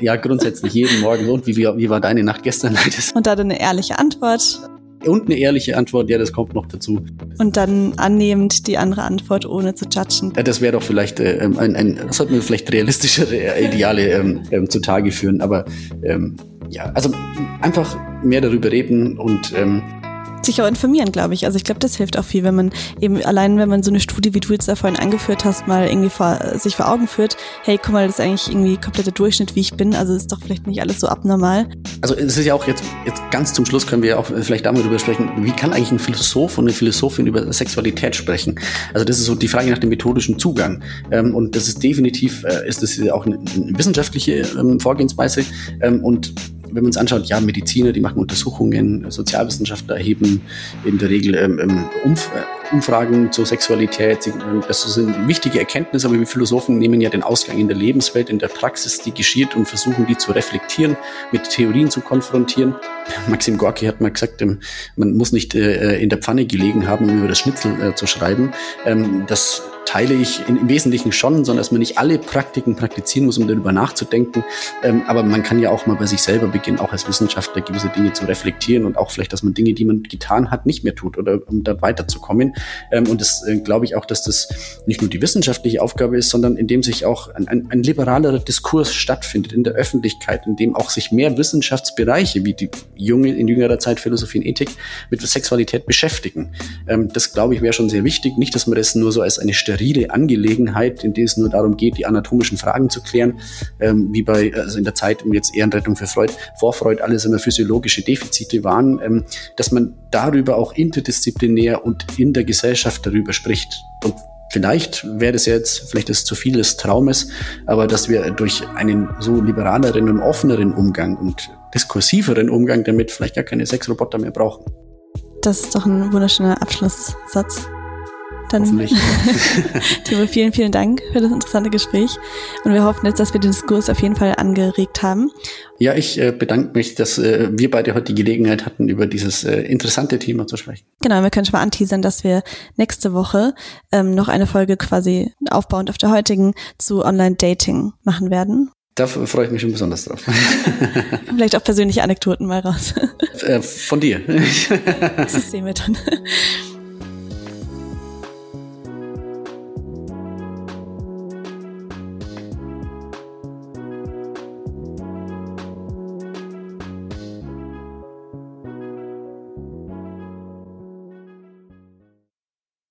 Ja, grundsätzlich jeden Morgen. Und wie, wie war deine Nacht gestern, [LAUGHS] Leides? Und da eine ehrliche Antwort. Und eine ehrliche Antwort, ja, das kommt noch dazu. Und dann annehmend die andere Antwort, ohne zu judgen. Ja, das wäre doch vielleicht äh, ein, ein, das sollten wir vielleicht realistischere Ideale ähm, ähm, zutage führen. Aber ähm, ja, also einfach mehr darüber reden und ähm, sich auch informieren, glaube ich. Also ich glaube, das hilft auch viel, wenn man eben allein, wenn man so eine Studie, wie du jetzt da vorhin angeführt hast, mal irgendwie vor, sich vor Augen führt, hey, guck mal, das ist eigentlich irgendwie kompletter Durchschnitt, wie ich bin. Also ist doch vielleicht nicht alles so abnormal. Also es ist ja auch jetzt, jetzt ganz zum Schluss können wir auch vielleicht darüber sprechen, wie kann eigentlich ein Philosoph und eine Philosophin über Sexualität sprechen? Also das ist so die Frage nach dem methodischen Zugang. Ähm, und das ist definitiv, äh, ist das auch eine, eine wissenschaftliche ähm, Vorgehensweise. Ähm, und wenn man es anschaut, ja, Mediziner, die machen Untersuchungen, Sozialwissenschaftler erheben in der Regel ähm, ähm Umf äh, Umfragen zur Sexualität. Ähm, das sind wichtige Erkenntnisse, aber wir Philosophen nehmen ja den Ausgang in der Lebenswelt, in der Praxis, die geschieht und versuchen, die zu reflektieren, mit Theorien zu konfrontieren. [LAUGHS] Maxim Gorki hat mal gesagt, ähm, man muss nicht äh, in der Pfanne gelegen haben, um über das Schnitzel äh, zu schreiben. Das teile ich im Wesentlichen schon, sondern dass man nicht alle Praktiken praktizieren muss, um darüber nachzudenken. aber man kann ja auch mal bei sich selber beginnen, auch als Wissenschaftler gewisse Dinge zu reflektieren und auch vielleicht, dass man Dinge, die man getan hat, nicht mehr tut oder um da weiterzukommen. und das äh, glaube ich auch, dass das nicht nur die wissenschaftliche Aufgabe ist, sondern in dem sich auch ein, ein, ein liberalerer Diskurs stattfindet in der Öffentlichkeit, in dem auch sich mehr Wissenschaftsbereiche wie die junge, in jüngerer Zeit Philosophie und Ethik mit Sexualität beschäftigen. Ähm, das glaube ich wäre schon sehr wichtig. Nicht, dass man das nur so als eine sterile Angelegenheit, in der es nur darum geht, die anatomischen Fragen zu klären, ähm, wie bei, also in der Zeit um jetzt Ehrenrettung für Freud, vor Freud alles immer physiologische Defizite waren, ähm, dass man darüber auch interdisziplinär und in der Gesellschaft darüber spricht. Und Vielleicht wäre das jetzt, vielleicht ist es zu viel des Traumes, aber dass wir durch einen so liberaleren und offeneren Umgang und diskursiveren Umgang damit vielleicht gar keine Sexroboter mehr brauchen. Das ist doch ein wunderschöner Abschlusssatz. Dann, Timo, [LAUGHS] vielen, vielen Dank für das interessante Gespräch. Und wir hoffen jetzt, dass wir den Diskurs auf jeden Fall angeregt haben. Ja, ich äh, bedanke mich, dass äh, wir beide heute die Gelegenheit hatten, über dieses äh, interessante Thema zu sprechen. Genau, wir können schon mal anteasern, dass wir nächste Woche ähm, noch eine Folge quasi aufbauend auf der heutigen zu Online-Dating machen werden. Da freue ich mich schon besonders drauf. [LAUGHS] Vielleicht auch persönliche Anekdoten mal raus. Äh, von dir. das sehen wir dann.